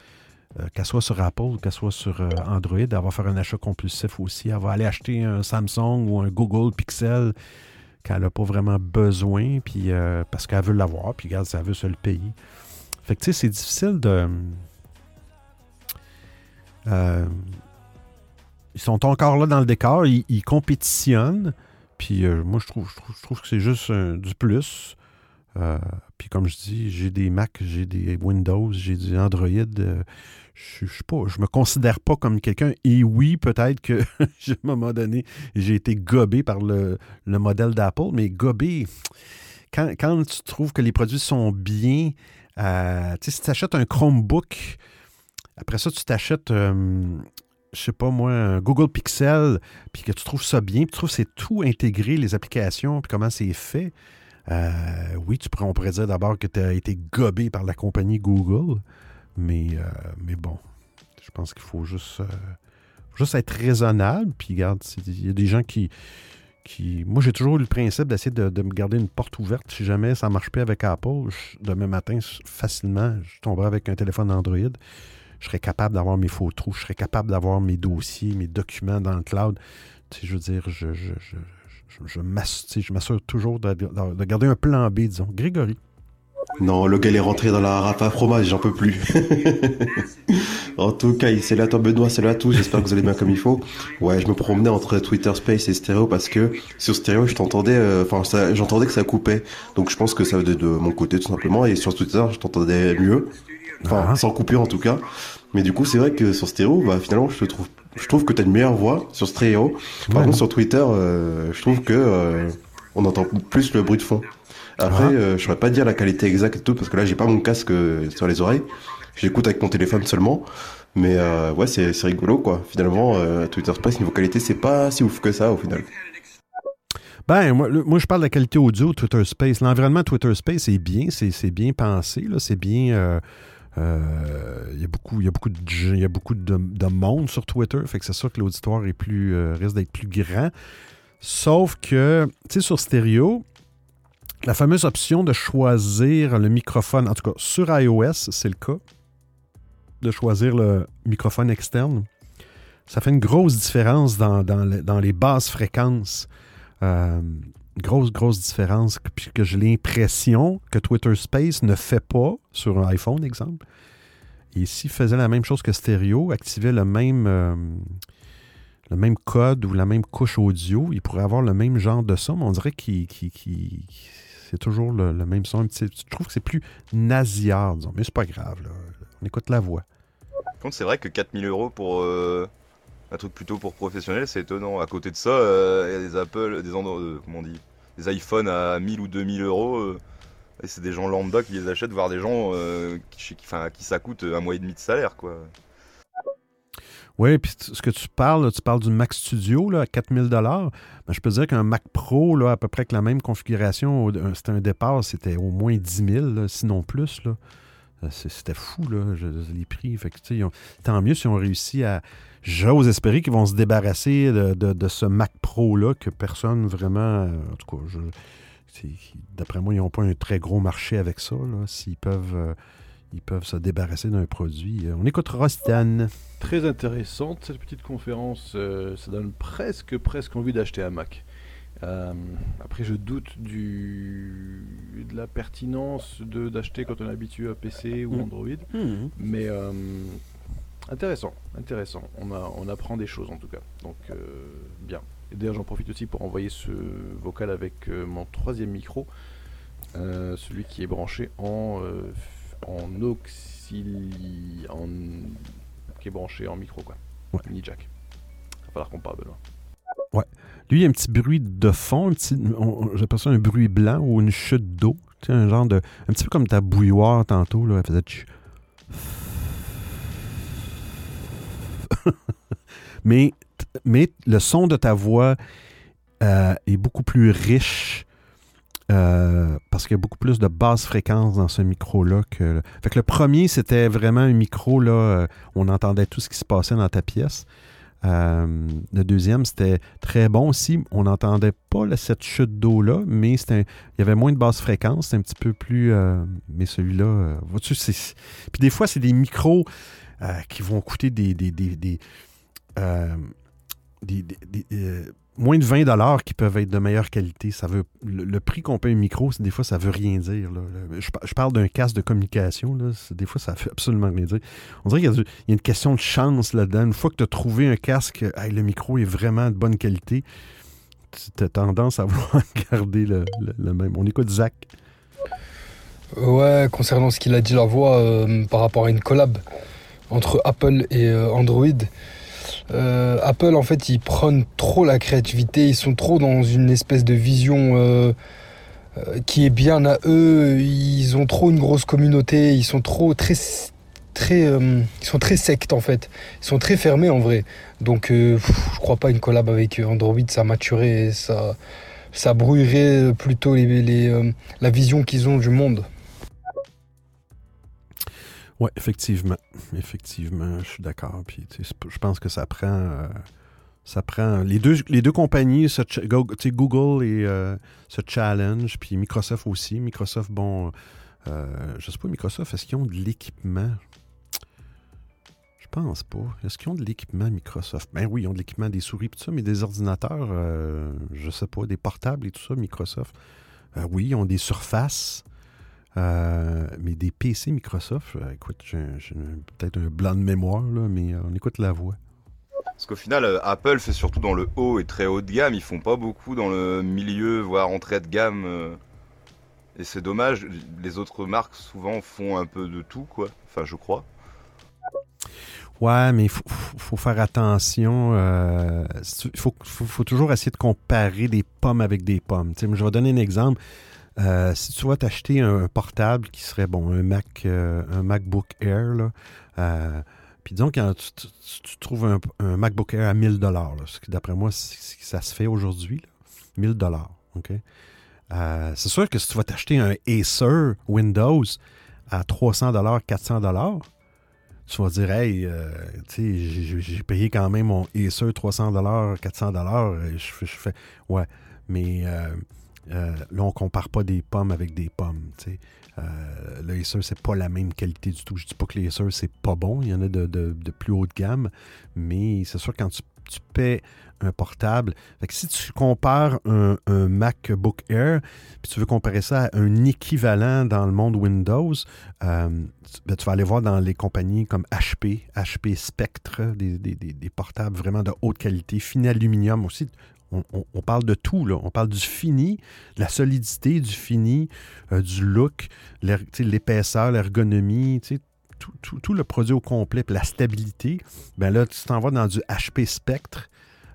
euh, qu'elle soit sur Apple qu'elle soit sur euh, Android, elle va faire un achat compulsif aussi. Elle va aller acheter un Samsung ou un Google Pixel qu'elle n'a pas vraiment besoin, puis euh, parce qu'elle veut l'avoir, puis regarde, ça veut se le payer. Fait que tu sais, c'est difficile de. ils sont encore là dans le décor, ils, compétitionnent. Puis moi, je trouve, je trouve, que c'est juste du plus. Euh, puis comme je dis, j'ai des Mac, j'ai des Windows, j'ai du Android. euh, je, je me considère pas comme quelqu'un. Et oui, peut-être que à un moment j'ai été gobé par le, le modèle d'Apple, mais gobé, quand, quand tu trouves que les produits sont bien, euh, si tu achètes un Chromebook, après ça, tu t'achètes, euh, je sais pas moi, un Google Pixel, puis que tu trouves ça bien, puis tu trouves que c'est tout intégré, les applications, puis comment c'est fait. Euh, oui, tu pourrais, on pourrait dire d'abord que tu as été gobé par la compagnie Google, mais, euh, mais bon, je pense qu'il faut juste, euh, juste être raisonnable, puis regarde, il y a des gens qui... moi, j'ai toujours eu le principe d'essayer de, me garder une porte ouverte. Si jamais ça ne marche pas avec Apple, demain matin, facilement, je tomberai avec un téléphone Android je serais capable d'avoir mes photos, je serais capable d'avoir mes dossiers, mes documents dans le cloud. Tu sais, je veux dire, je, je, je m'assure toujours de, de- de garder un plan B, disons. Grégory. Non, le gars il est rentré dans la rafale fromage, j'en peux plus. en tout cas, c'est là toi Benoît, c'est là tout, j'espère que vous allez bien comme il faut. Ouais, je me promenais entre Twitter Space et Stereo parce que sur Stereo, je t'entendais, euh, enfin, j'entendais que ça coupait. Donc je pense que ça venait de mon côté tout simplement. Et sur Twitter, je t'entendais mieux. Enfin, sans coupure en tout cas. Mais du coup, c'est vrai que sur Stereo, bah finalement, je te trouve, je trouve que t'as une meilleure voix sur Stereo. Par Ouais. contre, sur Twitter, euh, je trouve que euh, on entend plus le bruit de fond. Après, Ah. euh, je saurais pas dire la qualité exacte et tout parce que là, j'ai pas mon casque euh, sur les oreilles. J'écoute avec mon téléphone seulement. Mais ouais, c'est rigolo quoi. Finalement, Twitter Space niveau qualité, c'est pas si ouf que ça au final. Ben, moi, le- moi, je parle de la qualité audio de Twitter Space. L'environnement Twitter Space est bien, c'est bien pensé, là, c'est bien. Euh, euh, Il y a beaucoup, il y a beaucoup, de, il y a beaucoup de, de monde sur Twitter, fait que c'est sûr que l'auditoire euh, risque d'être plus grand. Sauf que, tu sais, sur stéréo, la fameuse option de choisir le microphone, en tout cas sur iOS, c'est le cas, de choisir le microphone externe, ça fait une grosse différence dans, dans les basses fréquences. Euh, grosse, grosse différence, puis que j'ai l'impression que Twitter Space ne fait pas sur un iPhone, exemple. Et s'il faisait la même chose que stéréo, activait le même, euh, le même code ou la même couche audio, il pourrait avoir le même genre de son, mais on dirait qu'il qu'il- c'est toujours le, même son. Je trouve que c'est plus nasillard, disons. Mais c'est pas grave. On écoute la voix. Par c'est vrai que 4000 euros pour euh, un truc plutôt pour professionnel, c'est étonnant. À côté de ça, euh, il y a des Apple, des euh, comment on dit, des iPhones à 1000 ou 2000 euros. euh, et c'est des gens lambda qui les achètent, voire des gens qui, qui, ça coûte un mois et demi de salaire, quoi. Oui, puis ce que tu parles, tu parles du Mac Studio là, à 4000 ben, Je peux dire qu'un Mac Pro, là, à peu près avec la même configuration, c'était un départ, c'était au moins 10 000, là, sinon plus. Là. C'était fou, là, les prix. Tant mieux si on réussit à. J'ose espérer qu'ils vont se débarrasser de, de- de ce Mac Pro-là que personne vraiment. euh, En tout cas, d'après moi, ils n'ont pas un très gros marché avec ça. là, S'ils peuvent, euh, ils peuvent se débarrasser d'un produit. Euh, On écoutera Stan. Très intéressante cette petite conférence. euh, ça donne presque, presque envie d'acheter un Mac. Euh, après, je doute du, de la pertinence de d'acheter quand on est habitué à PC ou Mm. Android. Mhm. Mais euh, intéressant, intéressant. On, a, on apprend des choses en tout cas. Donc, euh, bien. Et d'ailleurs, j'en profite aussi pour envoyer ce vocal avec euh, mon troisième micro, euh, celui qui est branché en, en auxili... en qui est branché en micro, quoi. Mini jack. Il va falloir qu'on parle, Benoît. Ouais. Lui, il y a un petit bruit de fond, un petit, j'appelle ça un bruit blanc ou une chute d'eau. Tu sais, un genre de. Un petit peu comme ta bouilloire tantôt, là. Elle faisait. tch- mais, mais le son de ta voix euh, est beaucoup plus riche. euh, parce qu'il y a beaucoup plus de basse fréquence dans ce micro-là que. Fait que le premier, c'était vraiment un micro, là, euh, on entendait tout ce qui se passait dans ta pièce. Le deuxième, c'était très bon aussi. On n'entendait pas cette chute d'eau-là, mais il y avait moins de basse fréquence. C'était un petit peu plus. mais celui-là, euh, vois-tu. Puis des fois, c'est des micros euh, qui vont coûter des. des, des, des, euh, euh, moins de 20 qui peuvent être de meilleure qualité. Ça veut, le, prix qu'on paye un micro, des fois, ça veut rien dire. Je, par- je parle d'un casque de communication. Là, des fois, ça veut absolument rien dire. On dirait qu'il y, a une question de chance là-dedans. Une fois que tu as trouvé un casque, le micro est vraiment de bonne qualité, tu as tendance à vouloir garder le, le- même. On écoute Zach. Ouais, concernant ce qu'il a dit la voix par rapport à une collab entre Apple et euh, Android. euh, Apple, en fait, ils prennent trop la créativité, ils sont trop dans une espèce de vision euh, qui est bien à eux. Ils ont trop une grosse communauté, ils sont trop très très sectes en fait. Ils sont très fermés en vrai. Donc je crois pas une collab avec Android ça maturerait, ça ça brouillerait plutôt la vision qu'ils ont du monde. Oui, effectivement. Effectivement, je suis d'accord. Puis, je pense que ça prend. euh, ça prend. Les deux, les deux compagnies, Google et euh, challenge, puis Microsoft aussi. Microsoft, bon. euh, je sais pas, Microsoft, est-ce qu'ils ont de l'équipement? Je pense pas. Est-ce qu'ils ont de l'équipement Microsoft? Ben oui, ils ont de l'équipement, des souris, tout ça, mais des ordinateurs, euh, je sais pas, des portables et tout ça, Microsoft. Euh, oui, ils ont des surfaces. Euh, mais des PC Microsoft, euh, écoute, j'ai peut-être un blanc de mémoire, là, mais euh, on écoute la voix. Parce qu'au final, Apple fait surtout dans le haut et très haut de gamme. Ils font pas beaucoup dans le milieu, voire entrée de gamme. Et c'est dommage. Les autres marques souvent font un peu de tout, quoi. Enfin, je crois. Ouais, mais il faut, faire attention. euh, Il faut, faut- faut toujours essayer de comparer des pommes avec des pommes. Tu sais, moi, je vais donner un exemple. Euh, si tu vas t'acheter un, portable qui serait, bon, un, Mac, euh, un MacBook Air, euh, puis disons que tu, trouves un, MacBook Air à 1000 dollars, ce qui d'après moi, ça se fait aujourd'hui, 1000 dollars, OK? c'est sûr que si tu vas t'acheter un Acer Windows à 300 dollars, 400 dollars, tu vas dire, hey, j'ai payé quand même mon Acer 300 dollars, 400 dollars, je, fais, ouais, mais là, on compare pas des pommes avec des pommes, euh, le Acer, c'est pas la même qualité du tout. Je dis pas que l'Acer, c'est pas bon. Il y en a de, plus haut de gamme. Mais c'est sûr, quand tu, paies un portable. si tu compares un, MacBook Air, puis tu veux comparer ça à un équivalent dans le monde Windows, euh, ben, tu vas aller voir dans les compagnies comme HP, HP Spectre, des, des portables vraiment de haute qualité, fin aluminium aussi on, parle de tout, là. On parle du fini, de la solidité du fini, euh, du look, l'épaisseur, l'ergonomie, tout, le produit au complet, la stabilité. Ben là, tu t'en vas dans du HP Spectre.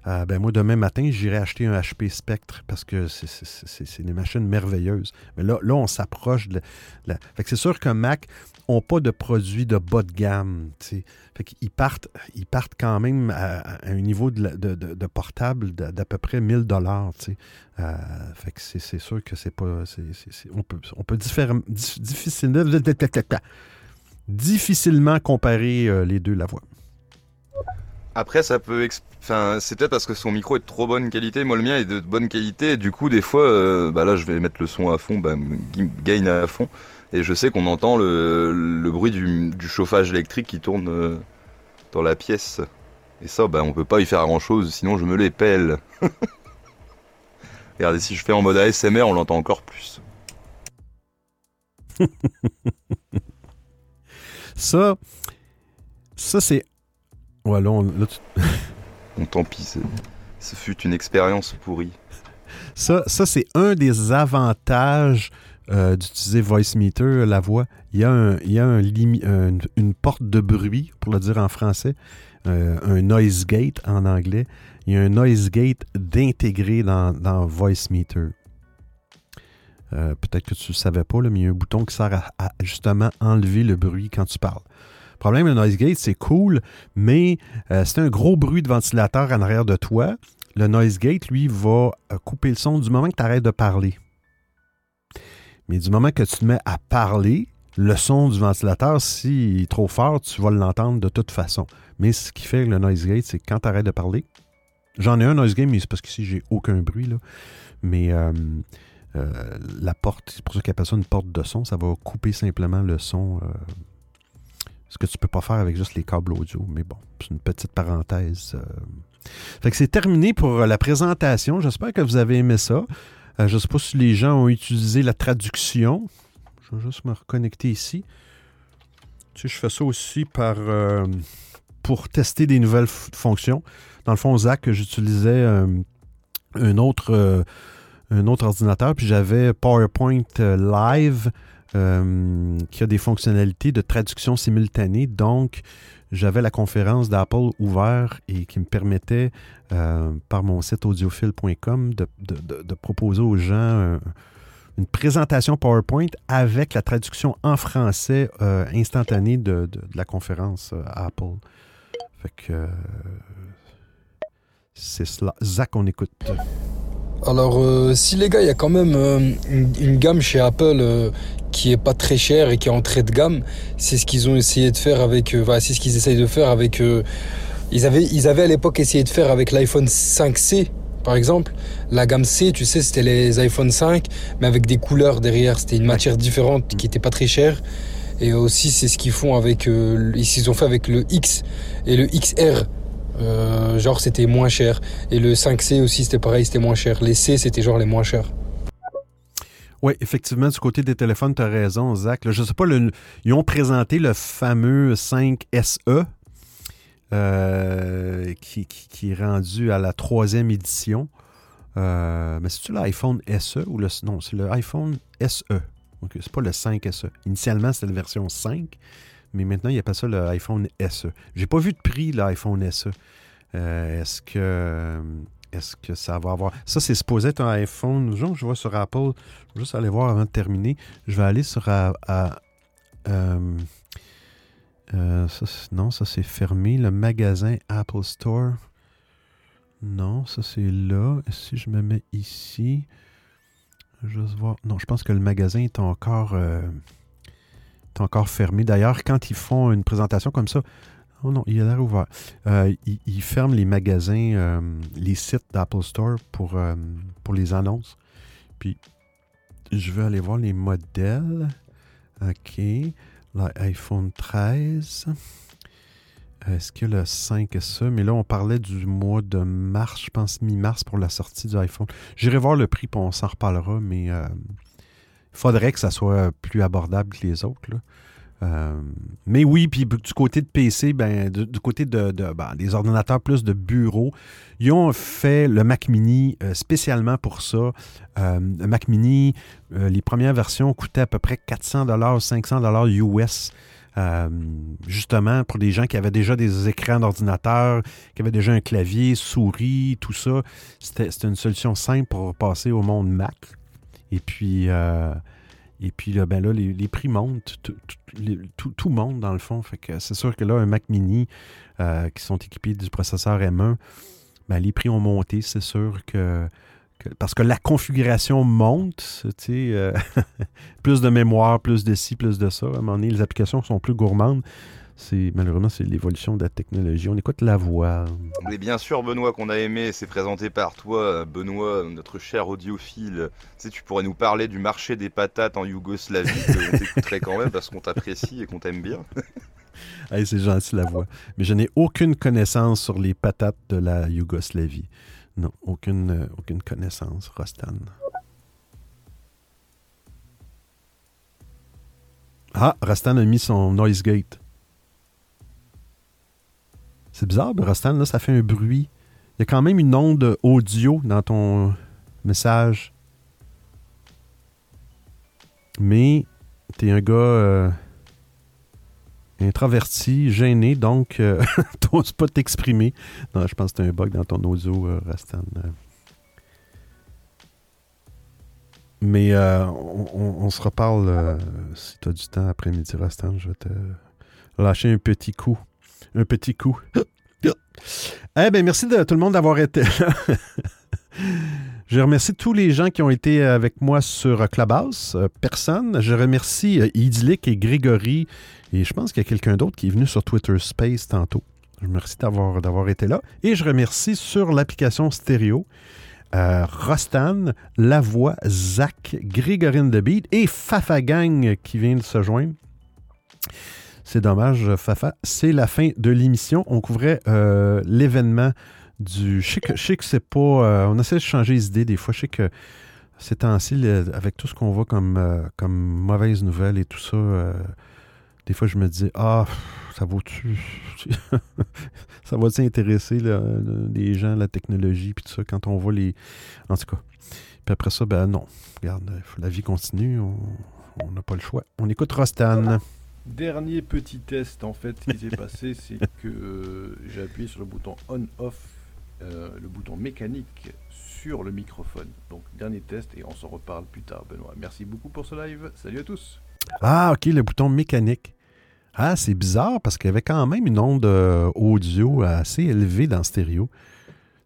Euh, ben moi, demain matin, j'irai acheter un HP Spectre parce que c'est des machines merveilleuses. Mais là, là on s'approche de la... Que c'est sûr qu'un Mac, n'ont pas de produits de bas de gamme. Qu'ils partent, ils partent quand même à, un niveau de, portable d'à peu près 1000 dollars. Euh, c'est sûr que c'est pas. on peut, difficilement, comparer euh, les deux la voix. Après, ça peut. Enfin, c'est peut-être parce que son micro est de trop bonne qualité. Moi, le mien est de bonne qualité. Du coup, des fois, euh, bah là, je vais mettre le son à fond, bah, gain à fond. Et je sais qu'on entend le, bruit du, chauffage électrique qui tourne euh, dans la pièce. Et ça, bah, on peut pas y faire grand chose, sinon je me les pèle. Regardez, si je fais en mode ASMR, on l'entend encore plus. ça, ça c'est. Ouais, là, on, tant pis, ce fut une expérience pourrie. Ça, ça c'est un des avantages euh, d'utiliser VoiceMeter, la voix. Il y a, un, il y a un, une porte de bruit, pour le dire en français, euh, un noise gate en anglais. Il y a un noise gate d'intégrer dans, dans VoiceMeter. Euh, peut-être que tu ne savais pas, mais il y a un bouton qui sert à, justement enlever le bruit quand tu parles. Le problème, le noise gate, c'est cool, mais c'est un gros bruit de ventilateur en arrière de toi. Le noise gate, lui, va couper le son du moment que tu arrêtes de parler. Mais du moment que tu te mets à parler, le son du ventilateur, s'il est trop fort, tu vas l'entendre de toute façon. Mais ce qui fait le noise gate, c'est quand tu arrêtes de parler. J'en ai un noise gate, mais c'est parce qu'ici, j'ai aucun bruit. Là. Mais euh, euh, la porte, c'est pour ça qu'ils appellent ça une porte de son. Ça va couper simplement le son. Euh, ce que tu peux pas faire avec juste les câbles audio. Mais bon, c'est une petite parenthèse. Fait que c'est terminé pour la présentation. J'espère que vous avez aimé ça. Euh, je ne sais pas si les gens ont utilisé la traduction. Je vais juste me reconnecter ici. Tu sais, je fais ça aussi par, euh, pour tester des nouvelles fonctions. Dans le fond, Zach, j'utilisais euh, un, autre, un autre ordinateur, puis j'avais PowerPoint Live qui a des fonctionnalités de traduction simultanée. Donc, j'avais la conférence d'Apple ouverte et qui me permettait, euh, par mon site audiophile.com, de, proposer aux gens une présentation PowerPoint avec la traduction en français euh, instantanée de, la conférence euh, Apple. C'est cela. Zach, on écoute. Alors, euh, si les gars, il y a quand même euh, une, gamme chez Apple euh, qui est pas très chère et qui est entrée de gamme, c'est ce qu'ils ont essayé de faire avec. voilà, c'est ce qu'ils essayent de faire avec. ils avaient, ils avaient à l'époque essayé de faire avec l'iPhone 5C, par exemple. La gamme C, tu sais, c'était les iPhone 5, mais avec des couleurs derrière. C'était une matière différente qui était pas très chère. Et aussi, c'est ce qu'ils font avec. ils ont fait avec le X et le XR. Euh, genre c'était moins cher. Et le 5C aussi c'était pareil, c'était moins cher. Les C c'était genre les moins chers. Oui, effectivement, du côté des téléphones, tu as raison, Zach. je ne sais pas, ils ont présenté le fameux 5SE euh, qui, est rendu à la troisième édition. Euh, mais c'est-tu l'iPhone SE ou le. Non, c'est le iPhone SE. Donc, c'est pas le 5SE. Initialement, c'était la version 5 mais maintenant, il appelle ça l'iPhone SE. J'ai pas vu de prix, l'iPhone SE. Euh, est-ce que est-ce que ça va avoir? Ça, c'est supposé être un iPhone. Je vois sur Apple. Je vais juste aller voir avant de terminer. Je vais aller sur. Euh, euh, non, ça c'est fermé. Le magasin Apple Store. Non, ça c'est là. Si je me mets ici. Juste voir. Non, je pense que le magasin est encore, euh, encore fermé. D'ailleurs, quand ils font une présentation comme ça, oh non, il a l'air ouvert. Euh, ils, ferment les magasins, euh, les sites d'Apple Store pour, pour les annonces. Puis, je vais aller voir les modèles. OK. L'iPhone 13. Est-ce que le 5 est ça? Mais là, on parlait du mois de mars, je pense mi-mars pour la sortie du iPhone. J'irai voir le prix, puis on s'en reparlera, mais euh, faudrait que ça soit plus abordable que les autres. Euh, mais oui, puis du côté de PC, ben, du, côté de, ben, des ordinateurs plus de bureau, ils ont fait le Mac Mini euh, spécialement pour ça. le Mac Mini, les premières versions coûtaient à peu près 400 500 US. Euh, justement pour des gens qui avaient déjà des écrans d'ordinateur, qui avaient déjà un clavier, souris, tout ça. C'était une solution simple pour passer au monde Mac. Et puis, euh, et puis là, ben là, les, prix montent, tout, monte dans le fond. C'est sûr que là, un Mac mini euh, qui sont équipés du processeur M1, ben, les prix ont monté. C'est sûr que parce que la configuration monte, euh, plus de mémoire, plus de ci, plus de ça. À un moment donné, les applications sont plus gourmandes. C'est malheureusement c'est l'évolution de la technologie. On écoute la voix. Mais bien sûr, Benoît, qu'on a aimé, c'est présenté par toi, Benoît, notre cher audiophile. Tu sais, tu pourrais nous parler du marché des patates en Yougoslavie. on t'écouterait quand même parce qu'on t'apprécie et qu'on t'aime bien. c'est gentil la voix. Mais je n'ai aucune connaissance sur les patates de la Yougoslavie. Non, aucune, euh, aucune connaissance, Rostan. Ah, Rostan a mis son noise gate. C'est bizarre, Rostan, là, ça fait un bruit. Il y a quand même une onde audio dans ton message. Mais t'es un gars euh, introverti, gêné, donc euh, t'oses pas t'exprimer. Non, je pense que c'est un bug dans ton audio, euh, Rastan. Mais euh, on, se reparle si tu as du temps après-midi, Rastan. Je vais te lâcher un petit coup. Un petit coup. eh bien, merci de tout le monde d'avoir été là. Je remercie tous les gens qui ont été avec moi sur Clubhouse. personne. Je remercie Idyllic et Grégory et je pense qu'il y a quelqu'un d'autre qui est venu sur Twitter Space tantôt. Je remercie d'avoir, été là. Et je remercie sur l'application stéréo euh, Rostan, La Voix, Zach, Grégorine de Beat et Fafa Gang qui vient de se joindre. C'est dommage, Fafa. C'est la fin de l'émission. On couvrait euh, l'événement du. Je sais que, c'est pas. Euh, on essaie de changer les idées des fois. Je sais que ces temps-ci, avec tout ce qu'on voit comme, comme mauvaise nouvelle et tout ça, des fois, je me dis, ah, ça vaut-tu. ça va-tu intéresser les gens, la technologie, puis tout ça, quand on voit les. En tout cas. Puis après ça, ben non. Regarde, la vie continue, on n'a pas le choix. On écoute Rostan. Dernier petit test, en fait, qui s'est passé, c'est que euh, j'ai appuyé sur le bouton on-off, euh, le bouton mécanique sur le microphone. Donc, dernier test, et on s'en reparle plus tard, Benoît. Merci beaucoup pour ce live. Salut à tous. Ah, ok, le bouton mécanique. Ah, c'est bizarre parce qu'il y avait quand même une onde euh, audio assez élevée dans stéréo.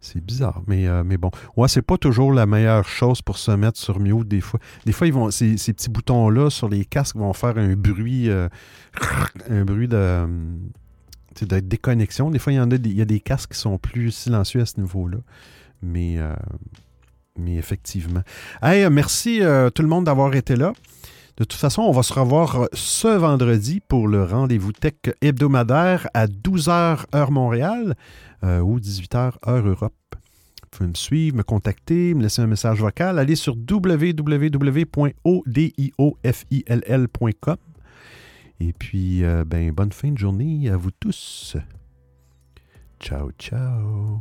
C'est bizarre, mais, euh, mais bon. Ouais, c'est pas toujours la meilleure chose pour se mettre sur mute des fois. Des fois, vont, ces, petits boutons-là sur les casques vont faire un bruit, euh, un bruit de, de déconnexion. Des fois, il y en a des, y a des casques qui sont plus silencieux à ce niveau-là. Mais, mais effectivement. Hey, merci tout le monde d'avoir été là. De toute façon, on va se revoir ce vendredi pour le rendez-vous tech hebdomadaire à 12h heure Montréal euh, ou 18h heure Europe. Vous pouvez me suivre, me contacter, me laisser un message vocal. Allez sur www.odiofill.com. Et puis, euh, ben, bonne fin de journée à vous tous. Ciao, ciao.